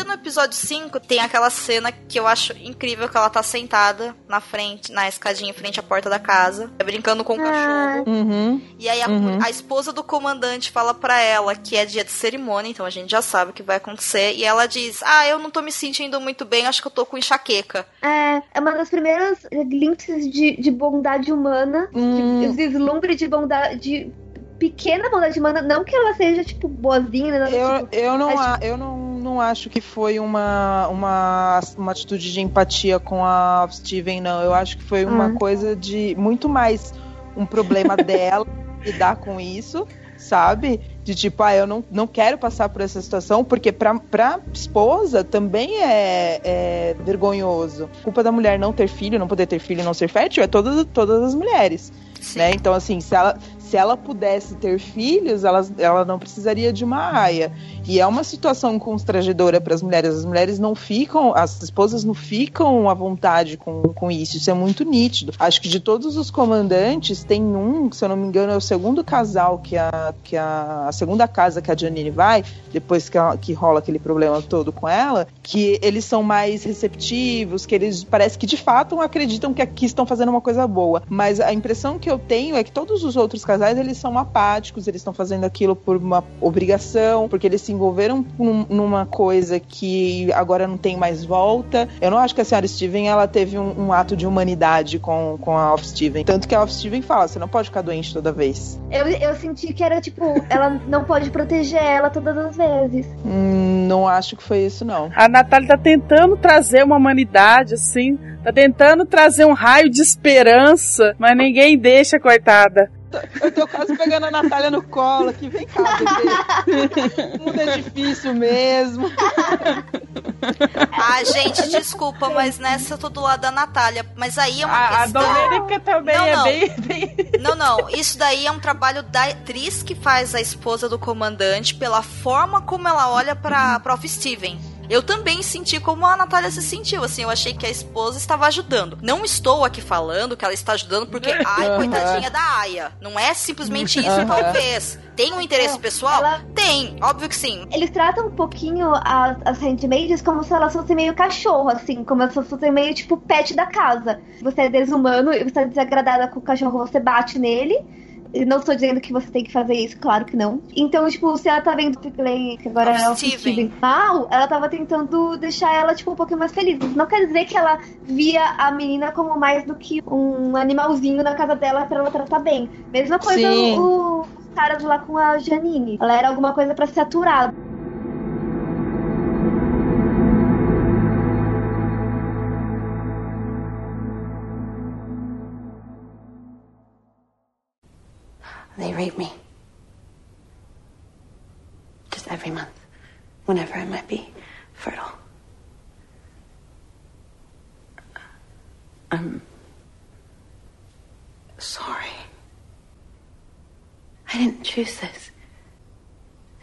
Ainda no episódio 5 tem aquela cena que eu acho incrível que ela tá sentada na frente, na escadinha em frente à porta da casa, brincando com o cachorro. Uhum. E aí a, Uhum. a esposa do comandante fala pra ela que é dia de cerimônia, então a gente já sabe o que vai acontecer. E ela diz: Ah, eu não tô me sentindo muito bem, acho que eu tô com enxaqueca. É, é uma das primeiras glimpses de, de bondade humana, Hum. de vislumbre de bondade, de pequena bondade humana, não que ela seja, tipo, boazinha, né? Eu, tipo, eu, não, mas, a- eu não, não acho que foi uma, uma, uma atitude de empatia com a Steven, não. Eu acho que foi uma Hum. coisa de muito mais um problema <laughs> dela lidar com isso, sabe? De tipo, ah, eu não, não quero passar por essa situação, porque pra, pra esposa também é, é vergonhoso. A culpa da mulher não ter filho, não poder ter filho e não ser fértil é todas, todas as mulheres. Né? Então, assim, se ela, se ela pudesse ter filhos, ela, ela não precisaria de uma aia. E é uma situação constrangedora para as mulheres. As mulheres não ficam, as esposas não ficam à vontade com, com isso. Isso é muito nítido. Acho que de todos os comandantes, tem um, se eu não me engano, é o segundo casal que a, que a, a segunda casa que a Janine vai, depois que, ela- que rola aquele problema todo com ela, que eles são mais receptivos, que eles parece que de fato acreditam que aqui estão fazendo uma coisa boa. Mas a impressão que eu tenho é que todos os outros casais eles são apáticos, eles estão fazendo aquilo por uma obrigação, porque eles se envolveram num- numa coisa que agora não tem mais volta. Eu não acho que a senhora Steven ela teve um, um ato de humanidade com, com a Off Steven. Tanto que a Off Steven fala: você não pode ficar doente toda vez. eu, eu senti que era, tipo, ela não pode proteger ela todas as vezes. Hum, não acho que foi isso, não. A Natália tá tentando trazer uma humanidade, assim. Tá tentando trazer um raio de esperança, mas ninguém deixa, coitada. Eu tô quase pegando a Natália no colo aqui. Vem cá, bebê. O <laughs> mundo é difícil mesmo. Ah, gente, desculpa, mas nessa eu tô do lado da Natália. Mas aí é uma A, a questão. Domênica também Não, é não. bem, bem. Não, não. Isso daí é um trabalho da atriz que faz a esposa do comandante pela forma como ela olha pra, pra Off Steven. Eu também senti como a Natália se sentiu, assim, eu achei que a esposa estava ajudando. Não estou aqui falando que ela está ajudando porque, <laughs> ai, coitadinha da Aya. Não é simplesmente isso, talvez. Tem um interesse Não, pessoal? ela- Tem, óbvio que sim. Eles tratam um pouquinho as, as handmaids como se elas fossem meio cachorro, assim, como se elas fossem meio tipo pet da casa. Você é desumano e você tá desagradada com o cachorro, você bate nele. Não estou dizendo que você tem que fazer isso, claro que não. Então, tipo, se ela tá vendo o que agora é o Steven. Mal, ela tava tentando deixar ela, tipo, um pouquinho mais feliz. Não quer dizer que ela via a menina como mais do que um animalzinho na casa dela pra ela tratar bem. Mesma coisa Sim. o- os caras lá com a Janine. Ela era alguma coisa pra se aturar. They rape me. Just every month, whenever I might be fertile. I'm sorry. I didn't choose this.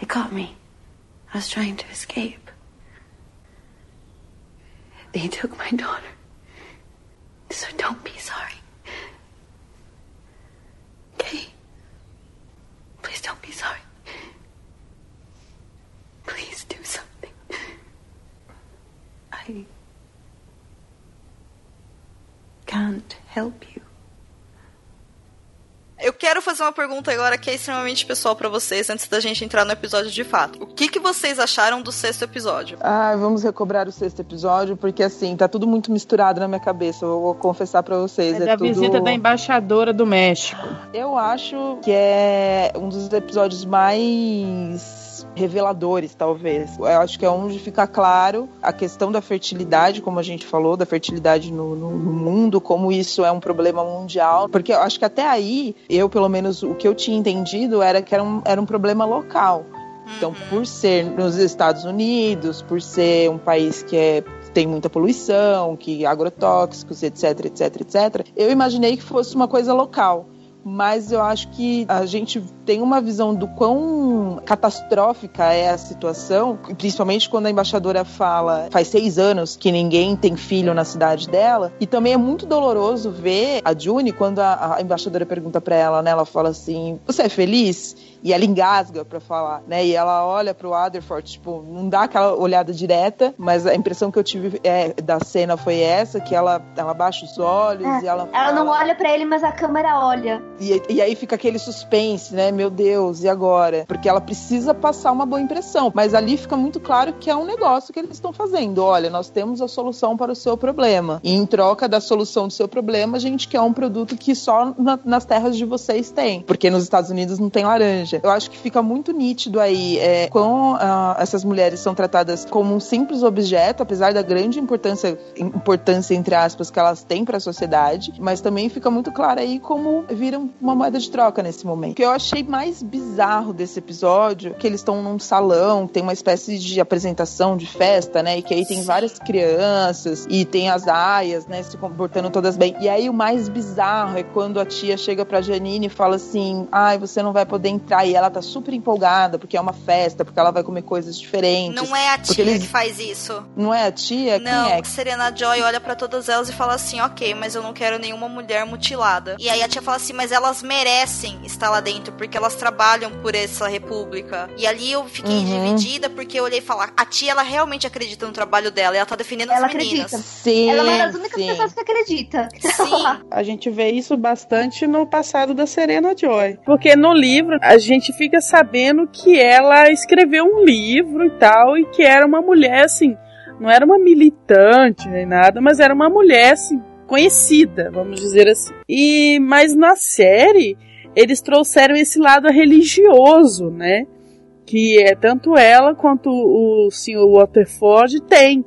They caught me. I was trying to escape. They took my daughter. So don't be sorry. Okay? Please don't be sorry. Please do something. I can't help you. Eu quero fazer uma pergunta agora que é extremamente pessoal pra vocês, antes da gente entrar no episódio de fato. O que, que vocês acharam do sexto episódio? Ah, vamos recobrar o sexto episódio, porque assim, tá tudo muito misturado na minha cabeça. Eu vou confessar pra vocês. É É, da tudo... visita da embaixadora do México. Eu acho que é um dos episódios mais reveladores, talvez. Eu acho que é onde fica claro a questão da fertilidade, como a gente falou, da fertilidade no, no- no mundo, como isso é um problema mundial. Porque eu acho que até aí, eu, pelo menos, o que eu tinha entendido era que era um, era um problema local. Então, por ser nos Estados Unidos, por ser um país que é tem muita poluição, que agrotóxicos, etc, etc, etc. Eu imaginei que fosse uma coisa local mas eu acho que a gente tem uma visão do quão catastrófica é a situação, principalmente quando a embaixadora fala faz seis anos que ninguém tem filho na cidade dela, e também é muito doloroso ver a June quando a, a embaixadora pergunta para ela, né, ela fala assim: "Você é feliz?" E ela engasga para falar, né? E ela olha pro Adderford, tipo, não dá aquela olhada direta, mas a impressão que eu tive é, da cena foi essa, que ela, ela baixa os olhos É, e ela Ela não olha pra ele, mas a câmera olha. e, e aí fica aquele suspense, né? Meu Deus, e agora? Porque ela precisa passar uma boa impressão. Mas ali fica muito claro que é um negócio que eles estão fazendo. Olha, nós temos a solução para o seu problema. E em troca da solução do seu problema, a gente quer um produto que só na- nas terras de vocês tem. Porque nos Estados Unidos não tem laranja. Eu acho que fica muito nítido aí é, ah, essas mulheres são tratadas como um simples objeto, apesar da grande importância, importância entre aspas, que elas têm para a sociedade. Mas também fica muito claro aí como viram uma moeda de troca nesse momento. O que eu achei mais bizarro desse episódio, que eles estão num salão, tem uma espécie de apresentação de festa, né? E que aí tem várias crianças e tem as aias, né? Se comportando todas bem. E aí o mais bizarro é quando a tia chega pra Janine e fala assim: ai, você não vai poder entrar. E ela tá super empolgada porque é uma festa, porque ela vai comer coisas diferentes. Não é a tia eles- que faz isso. Não é a tia? Não, Quem é? Serena Joy olha pra todas elas e fala assim: ok, mas eu não quero nenhuma mulher mutilada. E aí a tia fala assim: mas elas merecem estar lá dentro, porque elas trabalham por essa república. E ali eu fiquei Uhum. dividida, porque eu olhei e falar: a tia, ela realmente acredita no trabalho dela, e ela tá defendendo Ela as meninas. acredita. Sim, Ela é uma das únicas sim. pessoas que acredita. <laughs> Sim. A gente vê isso bastante no passado da Serena Joy. Porque no livro a gente fica sabendo que ela escreveu um livro e tal, e que era uma mulher assim, não era uma militante nem nada, mas era uma mulher assim, conhecida, vamos dizer assim. E mas na série eles trouxeram esse lado religioso, né? Que é tanto ela quanto o senhor Waterford tem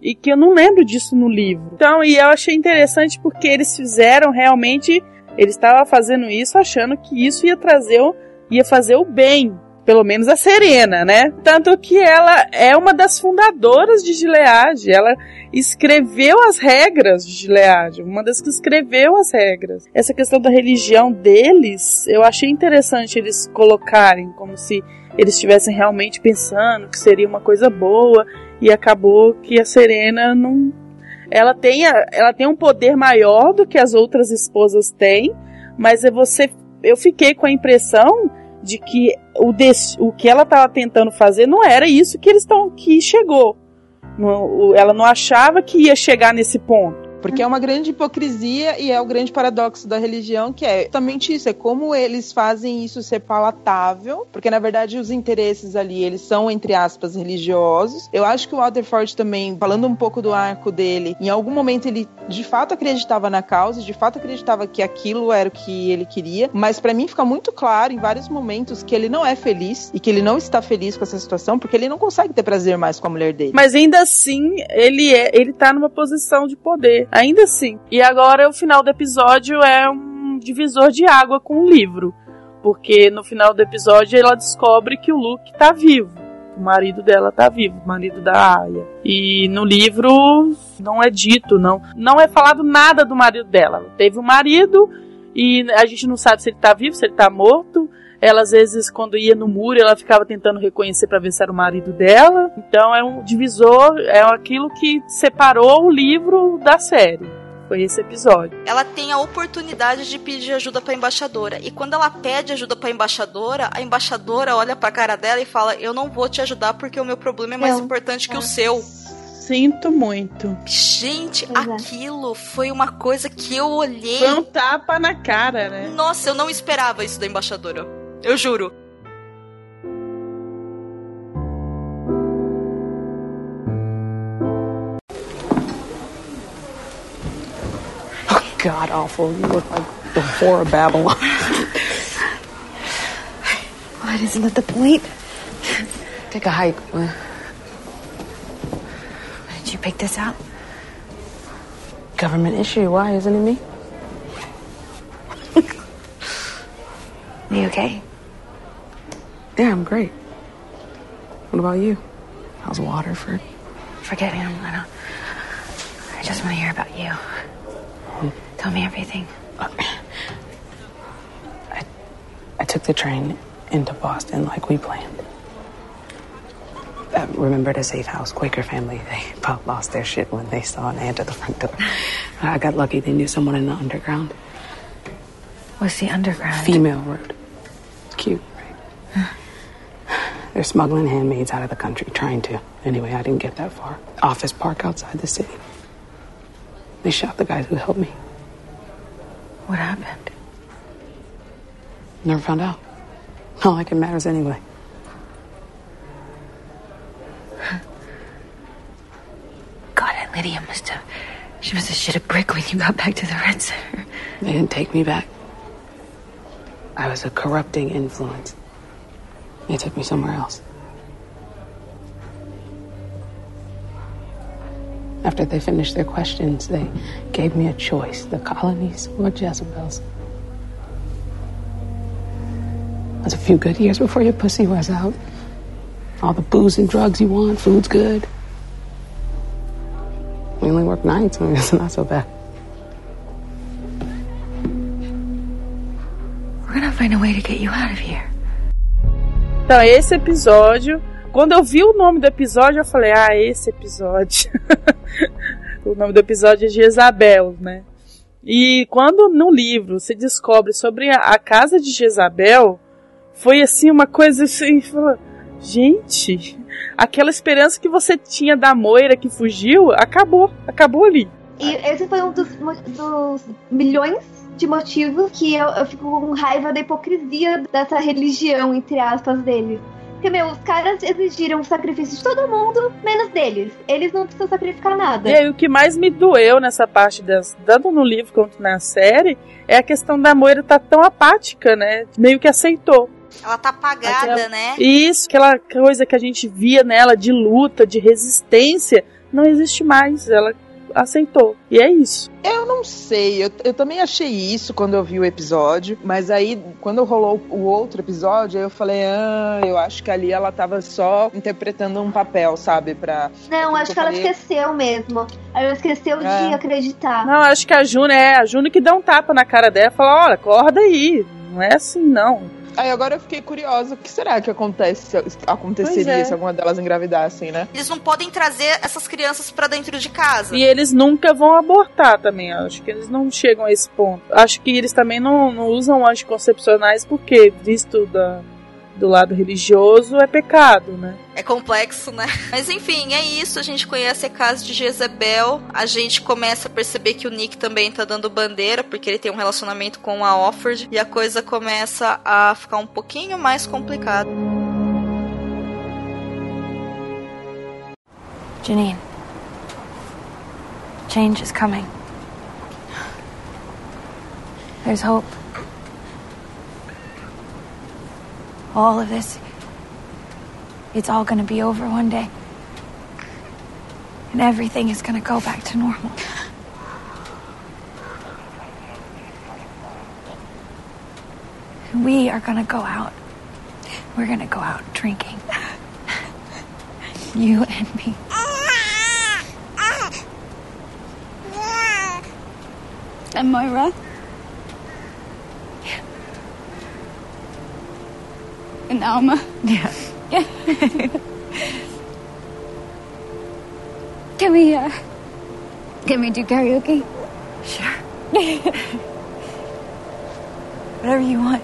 e que eu não lembro disso no livro. Então, e eu achei interessante porque eles fizeram realmente, eles estavam fazendo isso achando que isso ia trazer, ia fazer o bem, pelo menos a Serena, né? Tanto que ela é uma das fundadoras de Gilead, ela escreveu as regras de Gilead, uma das que escreveu as regras. Essa questão da religião deles, eu achei interessante eles colocarem como se eles estivessem realmente pensando que seria uma coisa boa e acabou que a Serena não ela tem ela tem um poder maior do que as outras esposas têm, mas é você eu fiquei com a impressão de que o, des- o que ela estava tentando fazer não era isso que eles estão que chegou. Ela não achava que ia chegar nesse ponto. Porque é uma grande hipocrisia e é o grande paradoxo da religião, que é justamente isso, é como eles fazem isso ser palatável, porque na verdade os interesses ali, eles são, entre aspas, religiosos. Eu acho que o Waterford também, falando um pouco do arco dele, em algum momento ele de fato acreditava na causa, de fato acreditava que aquilo era o que ele queria, mas pra mim fica muito claro em vários momentos que ele não é feliz e que ele não está feliz com essa situação, porque ele não consegue ter prazer mais com a mulher dele. Mas ainda assim, ele é, ele tá numa posição de poder. Ainda assim. E agora o final do episódio é um divisor de água com o livro. Porque no final do episódio ela descobre que o Luke tá vivo. O marido dela tá vivo, o marido da Aya. E no livro não é dito, não, não é falado nada do marido dela. Ela teve um marido e a gente não sabe se ele tá vivo, se ele tá morto. Ela às vezes quando ia no muro, ela ficava tentando reconhecer para ver se era o marido dela. Então é um divisor, é aquilo que separou o livro da série. Foi esse episódio. Ela tem a oportunidade de pedir ajuda pra embaixadora. E quando ela pede ajuda pra embaixadora, a embaixadora olha pra cara dela e fala: Eu não vou te ajudar porque o meu problema é mais Não. importante que o seu. Sinto muito. Gente, é. aquilo foi uma coisa que eu olhei. Foi um tapa na cara, né? Nossa, eu não esperava isso da embaixadora. Eu juro. God awful. You look like the whore of Babylon. What, isn't that the point? Take a hike. will? Did you pick this out? Government issue. Why isn't it me? Are you okay? Yeah, I'm great. What about you? How's Waterford? Forget him. I don't. I just want to hear about you. Tell me everything. <clears throat> I took the train into Boston like we planned. Uh, remember the safe house, Quaker family? <laughs> They about lost their shit when they saw an ant at the front door. I got lucky. They knew someone in the underground. What's the underground? Female road. It's cute, right? They're smuggling handmaids out of the country, trying to. Anyway, I didn't get that far. Office park outside the city. They shot the guys who helped me. What happened? Never found out. Not like it matters anyway. God, and Lydia must have. She must have shit a brick when you got back to the Red Center. They didn't take me back. I was a corrupting influence. They took me somewhere else. After they finished their questions, they gave me a choice the colonies or Jezebel's. Was a few good years before your pussy wears out. All the booze and drugs you want, food's good. We only work nights, and it's <laughs> not so bad. Então, esse episódio, quando eu vi o nome do episódio, eu falei: "Ah, esse episódio". <laughs> o nome do episódio é Jezabel, né? E quando no livro se descobre sobre a, casa de Jezabel, foi assim uma coisa assim, <laughs> fala, gente, aquela esperança que você tinha da Moira que fugiu, acabou, acabou ali. E esse foi um dos, dos milhões de motivos que eu, eu fico com raiva da hipocrisia dessa religião, entre aspas, deles. Porque, meu, os caras exigiram o sacrifício de todo mundo, menos deles. Eles não precisam sacrificar nada. E aí o que mais me doeu nessa parte, das, tanto no livro quanto na série, é a questão da Moira estar tão apática, né? Meio que aceitou. Ela tá apagada, Aquela- né? Isso, aquela coisa que a gente via nela de luta, de resistência, não existe mais. Ela aceitou. E é isso. Eu não sei, eu, eu também achei isso quando eu vi o episódio, mas aí quando rolou o outro episódio, aí eu falei, ah, eu acho que ali ela tava só interpretando um papel, sabe, pra... Não, acho que ela falei. esqueceu mesmo. Ela esqueceu É. de acreditar. Não, acho que a June é a June que dá um tapa na cara dela e fala: olha, acorda aí. Não é assim, não. Aí agora eu fiquei curiosa, o que será que acontece, aconteceria é. se alguma delas engravidassem, né? Eles não podem trazer essas crianças pra dentro de casa. E eles nunca vão abortar também. Acho que eles não chegam a esse ponto. Acho que eles também não, não usam anticoncepcionais porque, visto da, do lado religioso, é pecado, né? É complexo, né? <laughs> Mas enfim, é isso. A gente conhece a casa de Jezebel. A gente começa a perceber que o Nick também tá dando bandeira, porque ele tem um relacionamento com a Offord. E a coisa começa a ficar um pouquinho mais complicada. Janine. Change is coming. There's hope. All of this, it's all gonna be over one day. And everything is gonna go back to normal. We are gonna go out. We're gonna go out drinking. <laughs> You and me. Ah! Ah! Ah! And Moira? And Alma? Yeah. <laughs> Can we, uh, can we do karaoke? Sure. Whatever you want.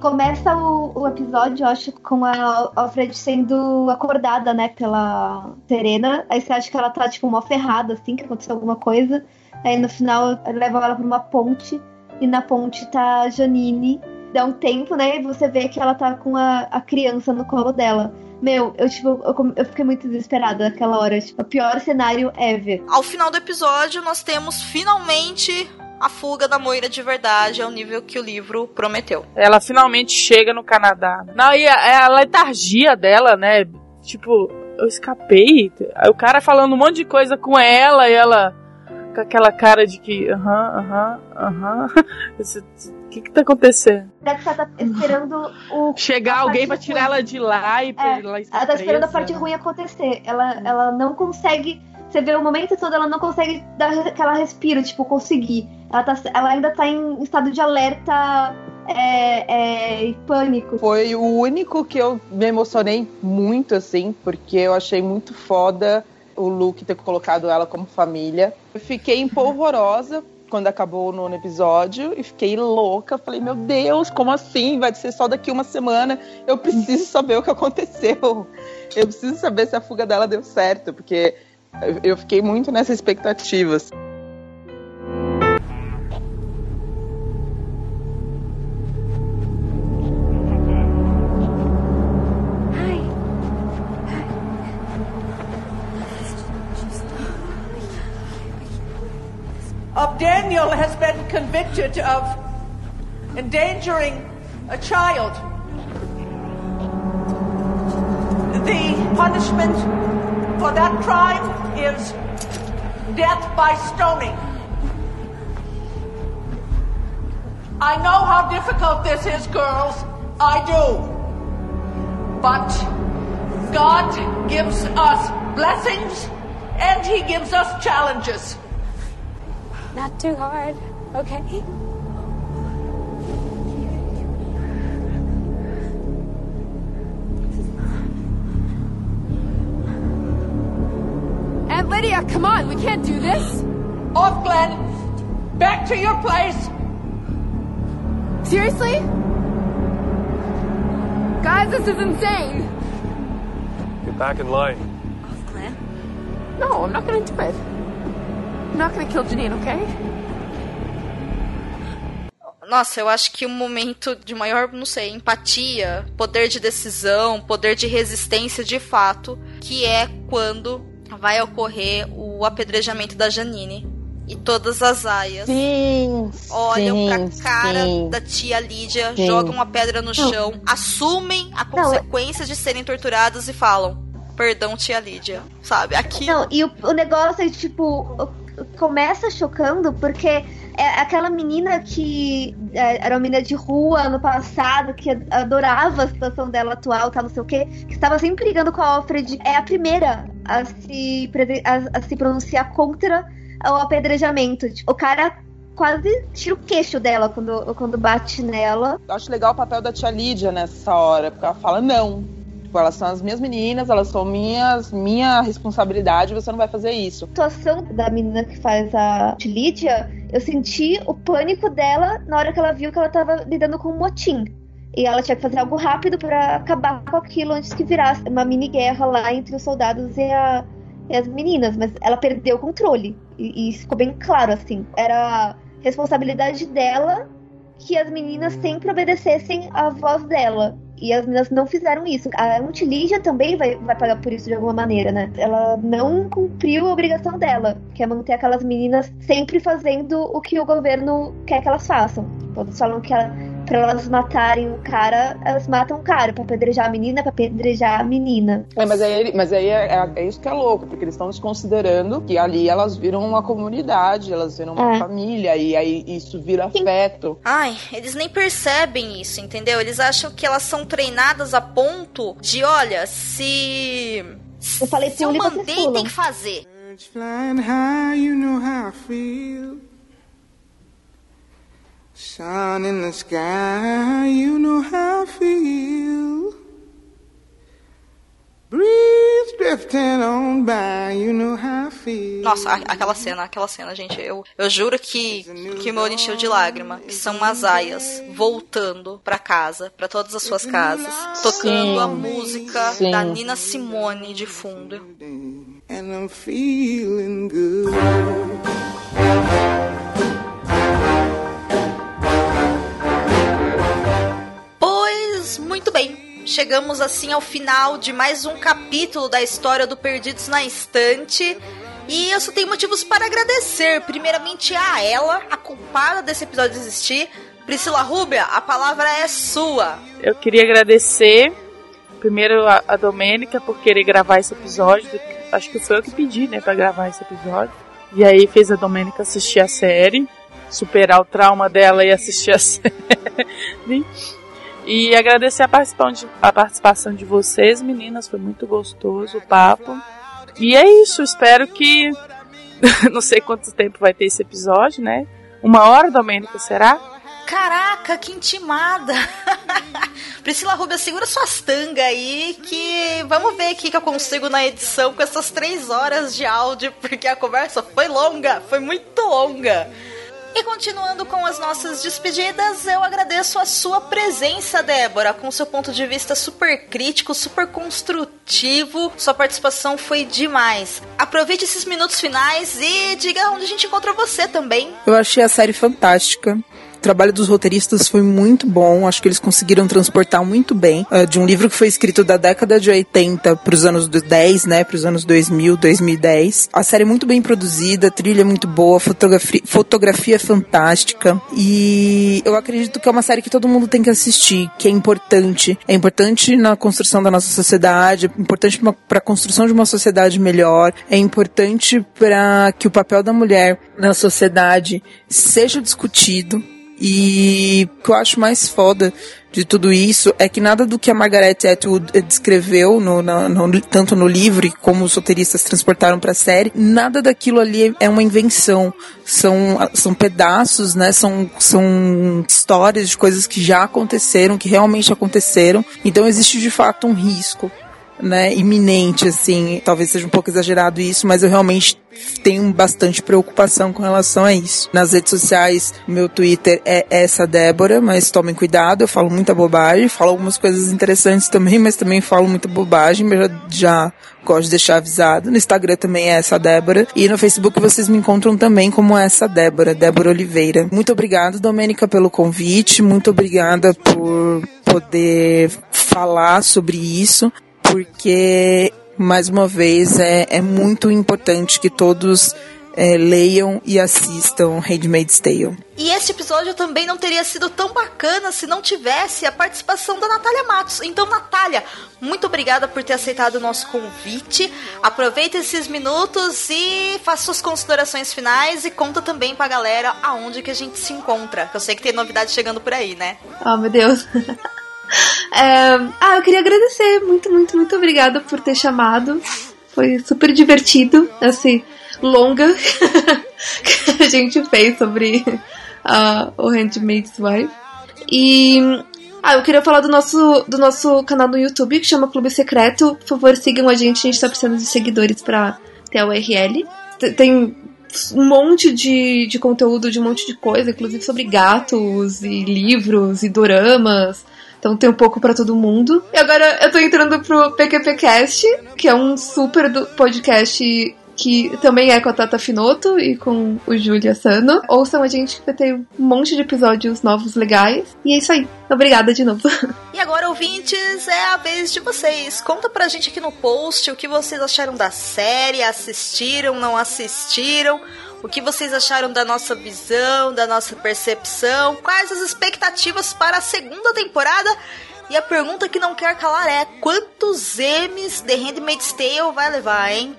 Começa o, o episódio, eu acho, com a Alfred sendo acordada, né, pela Serena. Aí você acha que ela tá, tipo, mó ferrada, assim, que aconteceu alguma coisa. Aí no final levam ela pra uma ponte. E na ponte tá a Janine. Dá um tempo, né, e você vê que ela tá com a, a criança no colo dela. Meu, eu, tipo, eu, eu fiquei muito desesperada naquela hora. Tipo, o pior cenário ever. Ao final do episódio, nós temos finalmente a fuga da Moira de verdade ao nível que o livro prometeu. Ela finalmente chega no Canadá. Não, e a, a letargia dela, né? Tipo, eu escapei. Aí o cara falando um monte de coisa com ela e ela. Com aquela cara de que, aham, aham, aham. <laughs> O que que tá acontecendo? Deve estar tá esperando o. Chegar alguém pra tirar ruim. ela de lá e pra É, ela ela tá esperando a parte ruim acontecer. Ela, ela não consegue. Você vê o momento todo, ela não consegue dar aquela respiro, tipo, conseguir. Ela, tá, ela ainda tá em estado de alerta é, é, e pânico. Foi o único que eu me emocionei muito, assim, porque eu achei muito foda o Luke ter colocado ela como família. Eu fiquei empolvorosa quando acabou o nono episódio e fiquei louca. Falei, meu Deus, como assim? Vai ser só daqui uma semana. Eu preciso saber o que aconteceu. Eu preciso saber se a fuga dela deu certo, porque eu- fiquei muito nessa expectativa. Daniel has been convicted of endangering a child. The punishment for that crime is death by stoning. I know how difficult this is, girls. I do. But God gives us blessings and He gives us challenges. Not too hard, okay? Aunt Lydia, come on, we can't do this. Off, Glenn. Back to your place. Seriously? Guys, this is insane. Get back in line. Off, Glenn. No, I'm not gonna do it. I'm not gonna kill Janine, okay? Nossa, eu acho que um momento de maior, não sei, empatia, poder de decisão, poder de resistência de fato, que é quando vai ocorrer o apedrejamento da Janine. E todas as aias Sim, olham sim, pra cara sim. da tia Lídia, Sim. jogam uma pedra no Não. chão, assumem a consequência de serem torturadas e falam: Perdão, tia Lídia. Sabe? Aqui. Não, e o, o negócio é tipo. Começa chocando porque é aquela menina que é, era uma menina de rua no passado, que adorava a situação dela atual, tá, não sei o quê, que estava sempre brigando com a Alfred, é a primeira a se, a, a se pronunciar contra o apedrejamento. Tipo, o cara quase tira o queixo dela quando, quando bate nela. Eu acho legal o papel da tia Lídia nessa hora, porque ela fala não. Tipo, elas são as minhas meninas, elas são minhas, minha responsabilidade, você não vai fazer isso. A situação da menina que faz a Lídia, eu senti o pânico dela na hora que ela viu que ela tava lidando com um motim. E ela tinha que fazer algo rápido pra acabar com aquilo antes que virasse uma mini guerra lá entre os soldados e, a- e as meninas. Mas ela perdeu o controle. E, e ficou bem claro, assim. Era responsabilidade dela que as meninas sempre obedecessem à voz dela. E as meninas não fizeram isso. A Antilígia também vai, vai pagar por isso de alguma maneira, né? Ela não cumpriu a obrigação dela, que é manter aquelas meninas sempre fazendo o que o governo quer que elas façam. Todos falam que ela, pra elas matarem o cara, elas matam o cara. Pra apedrejar a menina, pra apedrejar a menina. É, mas aí, mas aí é, é- é isso que é louco, porque eles estão desconsiderando que ali elas viram uma comunidade, elas viram uma É. família, e aí isso vira afeto. Ai, eles nem percebem isso, entendeu? Eles acham que elas são treinadas a ponto de, olha, se. Eu falei se eu mandei, tem que fazer. Flying high, you know how I feel. Sun in the sky, you know how I feel. Breeze drifting on by, you know how I feel. Nossa, a- aquela cena, aquela cena, gente, eu, eu juro que, que meu olho encheu de lágrima. Que são as aias voltando pra casa, pra todas as suas casas, tocando Sim. a música Sim. da Nina Simone de fundo. And I'm feeling good. Muito bem. Chegamos assim ao final de mais um capítulo da história do Perdidos na Estante. E eu só tenho motivos para agradecer. Primeiramente a ela, a culpada desse episódio existir. Priscila Rúbia, a palavra é sua. Eu queria agradecer primeiro a, a Domênica por querer gravar esse episódio. Acho que foi eu que pedi, né, pra gravar esse episódio. E aí fez a Domênica assistir a série, superar o trauma dela e assistir a <laughs> série. E agradecer a participação, de, a participação de vocês, meninas. Foi muito gostoso o papo. E é isso, espero que. <laughs> Não sei quanto tempo vai ter esse episódio, né? Uma hora, Domênica, será? Caraca, que intimada! <laughs> Priscila Rubia, segura suas tangas aí que vamos ver o que eu consigo na edição com essas três horas de áudio, porque a conversa foi longa, foi muito longa. E continuando com as nossas despedidas, eu agradeço a sua presença, Débora, com seu ponto de vista super crítico, super construtivo. Sua participação foi demais. Aproveite esses minutos finais e diga onde a gente encontra você também. Eu achei a série fantástica trabalho dos roteiristas foi muito bom. Acho que eles conseguiram transportar muito bem uh, de um livro que foi escrito da década de 80 para os anos 10, né, para os anos 2000, 2010. A série é muito bem produzida, trilha é muito boa, fotografia, fotografia é fantástica e eu acredito que é uma série que todo mundo tem que assistir, que é importante. É importante na construção da nossa sociedade, é importante para a construção de uma sociedade melhor, é importante para que o papel da mulher na sociedade seja discutido e o que eu acho mais foda de tudo isso é que nada do que a Margaret Atwood descreveu, no, no, tanto no livro como os roteiristas transportaram para a série, nada daquilo ali é uma invenção. São, são pedaços, né? São, são histórias de coisas que já aconteceram, que realmente aconteceram. Então existe de fato um risco né, iminente, assim. Talvez seja um pouco exagerado isso, mas eu realmente tenho bastante preocupação com relação a isso. Nas redes sociais, meu Twitter é essa Débora, mas tomem cuidado, eu falo muita bobagem, falo algumas coisas interessantes também, mas também falo muita bobagem, mas já, já gosto de deixar avisado. No Instagram também é essa Débora. E no Facebook vocês me encontram também como essa Débora, Débora Oliveira. Muito obrigada, Domênica, pelo convite. Muito obrigada por poder falar sobre isso porque, mais uma vez, é, é muito importante que todos é, leiam e assistam Handmaid's Tale. E esse episódio também não teria sido tão bacana se não tivesse a participação da Natália Matos. Então, Natália, muito obrigada por ter aceitado o nosso convite. Aproveita esses minutos e faça suas considerações finais e conta também pra galera aonde que a gente se encontra. Eu sei que tem novidade chegando por aí, né? Oh, meu Deus. <laughs> É, ah, eu queria agradecer. Muito, muito, muito obrigada por ter chamado. Foi super divertido, assim, longa <laughs> que a gente fez sobre uh, o Handmaid's Wife. E ah, eu queria falar do nosso, do nosso canal no YouTube que chama Clube Secreto. Por favor, sigam a gente, a gente tá precisando de seguidores pra ter a URL. Tem um monte de, de conteúdo, de um monte de coisa, inclusive sobre gatos e livros e doramas. Então tem um pouco para todo mundo. E agora eu tô entrando pro PQPcast, que é um super podcast que também é com a Tata Finoto e com o Júlia Sano. Ouçam a gente que vai ter um monte de episódios novos legais. E é isso aí. Obrigada de novo. <laughs> E agora, ouvintes, é a vez de vocês. Conta pra gente aqui no post o que vocês acharam da série, assistiram, não assistiram o que vocês acharam da nossa visão, da nossa percepção, quais as expectativas para a segunda temporada. E a pergunta que não quer calar é: quantos M's The Handmaid's Tale vai levar, hein?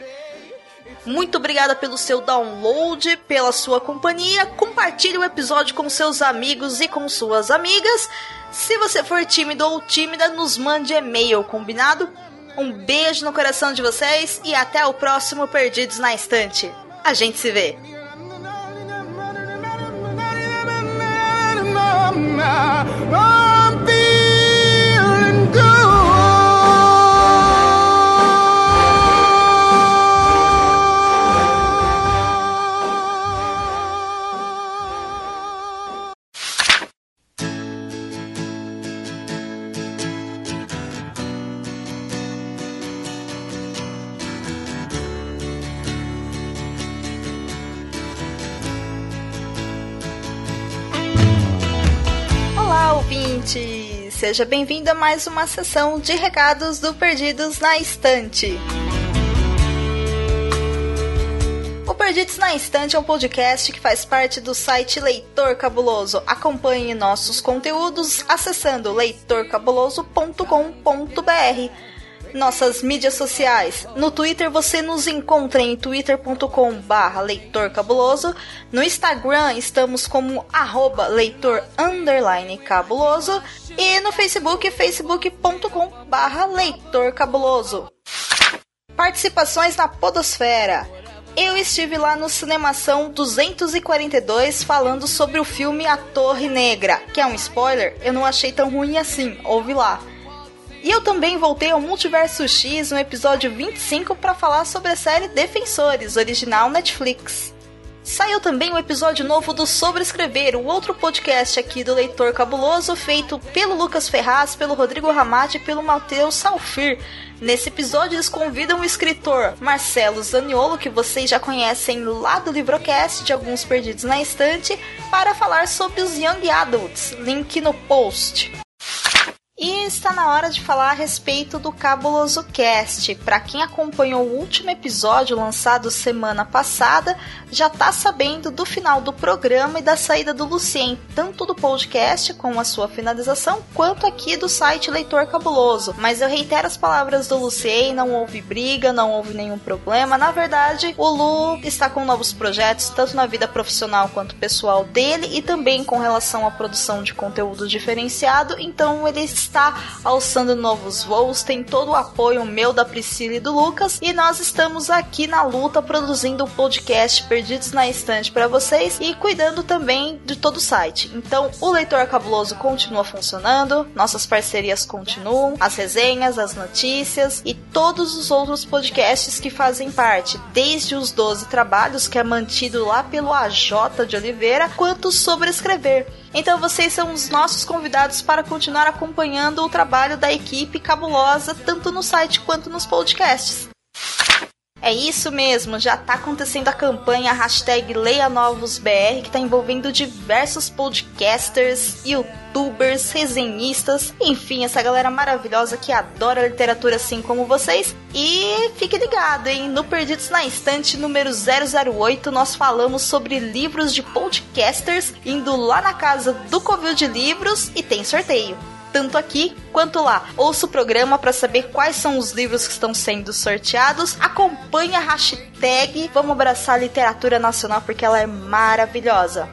Muito obrigada pelo seu download, pela sua companhia. Compartilhe o episódio com seus amigos e com suas amigas. Se você for tímido ou tímida, nos mande e-mail, combinado? Um beijo no coração de vocês e até o próximo Perdidos na Estante. A gente se vê! I'm Seja bem-vindo a mais uma sessão de recados do Perdidos na Estante. O Perdidos na Estante é um podcast que faz parte do site Leitor Cabuloso. Acompanhe nossos conteúdos acessando leitorcabuloso.com.br. nossas mídias sociais. No Twitter você nos encontra em twitter.com barra leitor cabuloso. No Instagram estamos como arroba leitor underline cabuloso. E no Facebook, facebook.com barra leitor cabuloso. Participações na podosfera. Eu estive lá no Cinemação 242 falando sobre o filme A Torre Negra, que é um spoiler, eu não achei tão ruim assim, ouve lá. E eu também voltei ao Multiverso X no episódio 25 para falar sobre a série Defensores, original Netflix. Saiu também o um episódio novo do Sobre Escrever, o outro podcast aqui do Leitor Cabuloso, feito pelo Lucas Ferraz, pelo Rodrigo Ramate e pelo Matheus Salfir. Nesse episódio, eles convidam o escritor Marcelo Zaniolo, que vocês já conhecem lá do Livrocast de Alguns Perdidos na Estante, para falar sobre os Young Adults. Link no post. E está na hora de falar a respeito do Cabuloso Cast. Para quem acompanhou o último episódio lançado semana passada, já está sabendo do final do programa e da saída do Lucien, tanto do podcast com a sua finalização, quanto aqui do site Leitor Cabuloso. Mas eu reitero as palavras do Lucien, não houve briga, não houve nenhum problema. Na verdade, o Lu está com novos projetos, tanto na vida profissional quanto pessoal dele, e também com relação à produção de conteúdo diferenciado, então ele está alçando novos voos, tem todo o apoio meu, da Priscila e do Lucas, e nós estamos aqui na luta produzindo o podcast Perdidos na Estante para vocês e cuidando também de todo o site. Então, o Leitor Cabuloso continua funcionando, nossas parcerias continuam, as resenhas, as notícias e todos os outros podcasts que fazem parte, desde os 12 trabalhos que é mantido lá pelo AJ de Oliveira, quanto sobre escrever. Então vocês são os nossos convidados para continuar acompanhando o trabalho da equipe cabulosa, tanto no site quanto nos podcasts. É isso mesmo, já está acontecendo a campanha hashtag LeiaNovosBR, que está envolvendo diversos podcasters, youtubers, resenhistas, enfim, essa galera maravilhosa que adora literatura assim como vocês. E fique ligado, hein? No Perdidos na Estante número 008, nós falamos sobre livros de podcasters, indo lá na casa do Covil de Livros e tem sorteio tanto aqui quanto lá. Ouça o programa para saber quais são os livros que estão sendo sorteados. Acompanhe a hashtag Vamos Abraçar a Literatura Nacional porque ela é maravilhosa.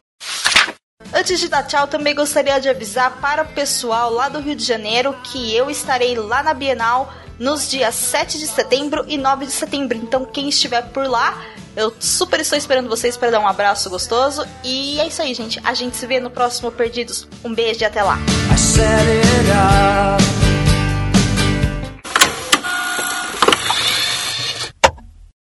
Antes de dar tchau, também gostaria de avisar para o pessoal lá do Rio de Janeiro que eu estarei lá na Bienal nos dias 7 de setembro e 9 de setembro. Então, quem estiver por lá, eu super estou esperando vocês para dar um abraço gostoso. E é isso aí, gente. A gente se vê no próximo Perdidos. Um beijo e até lá.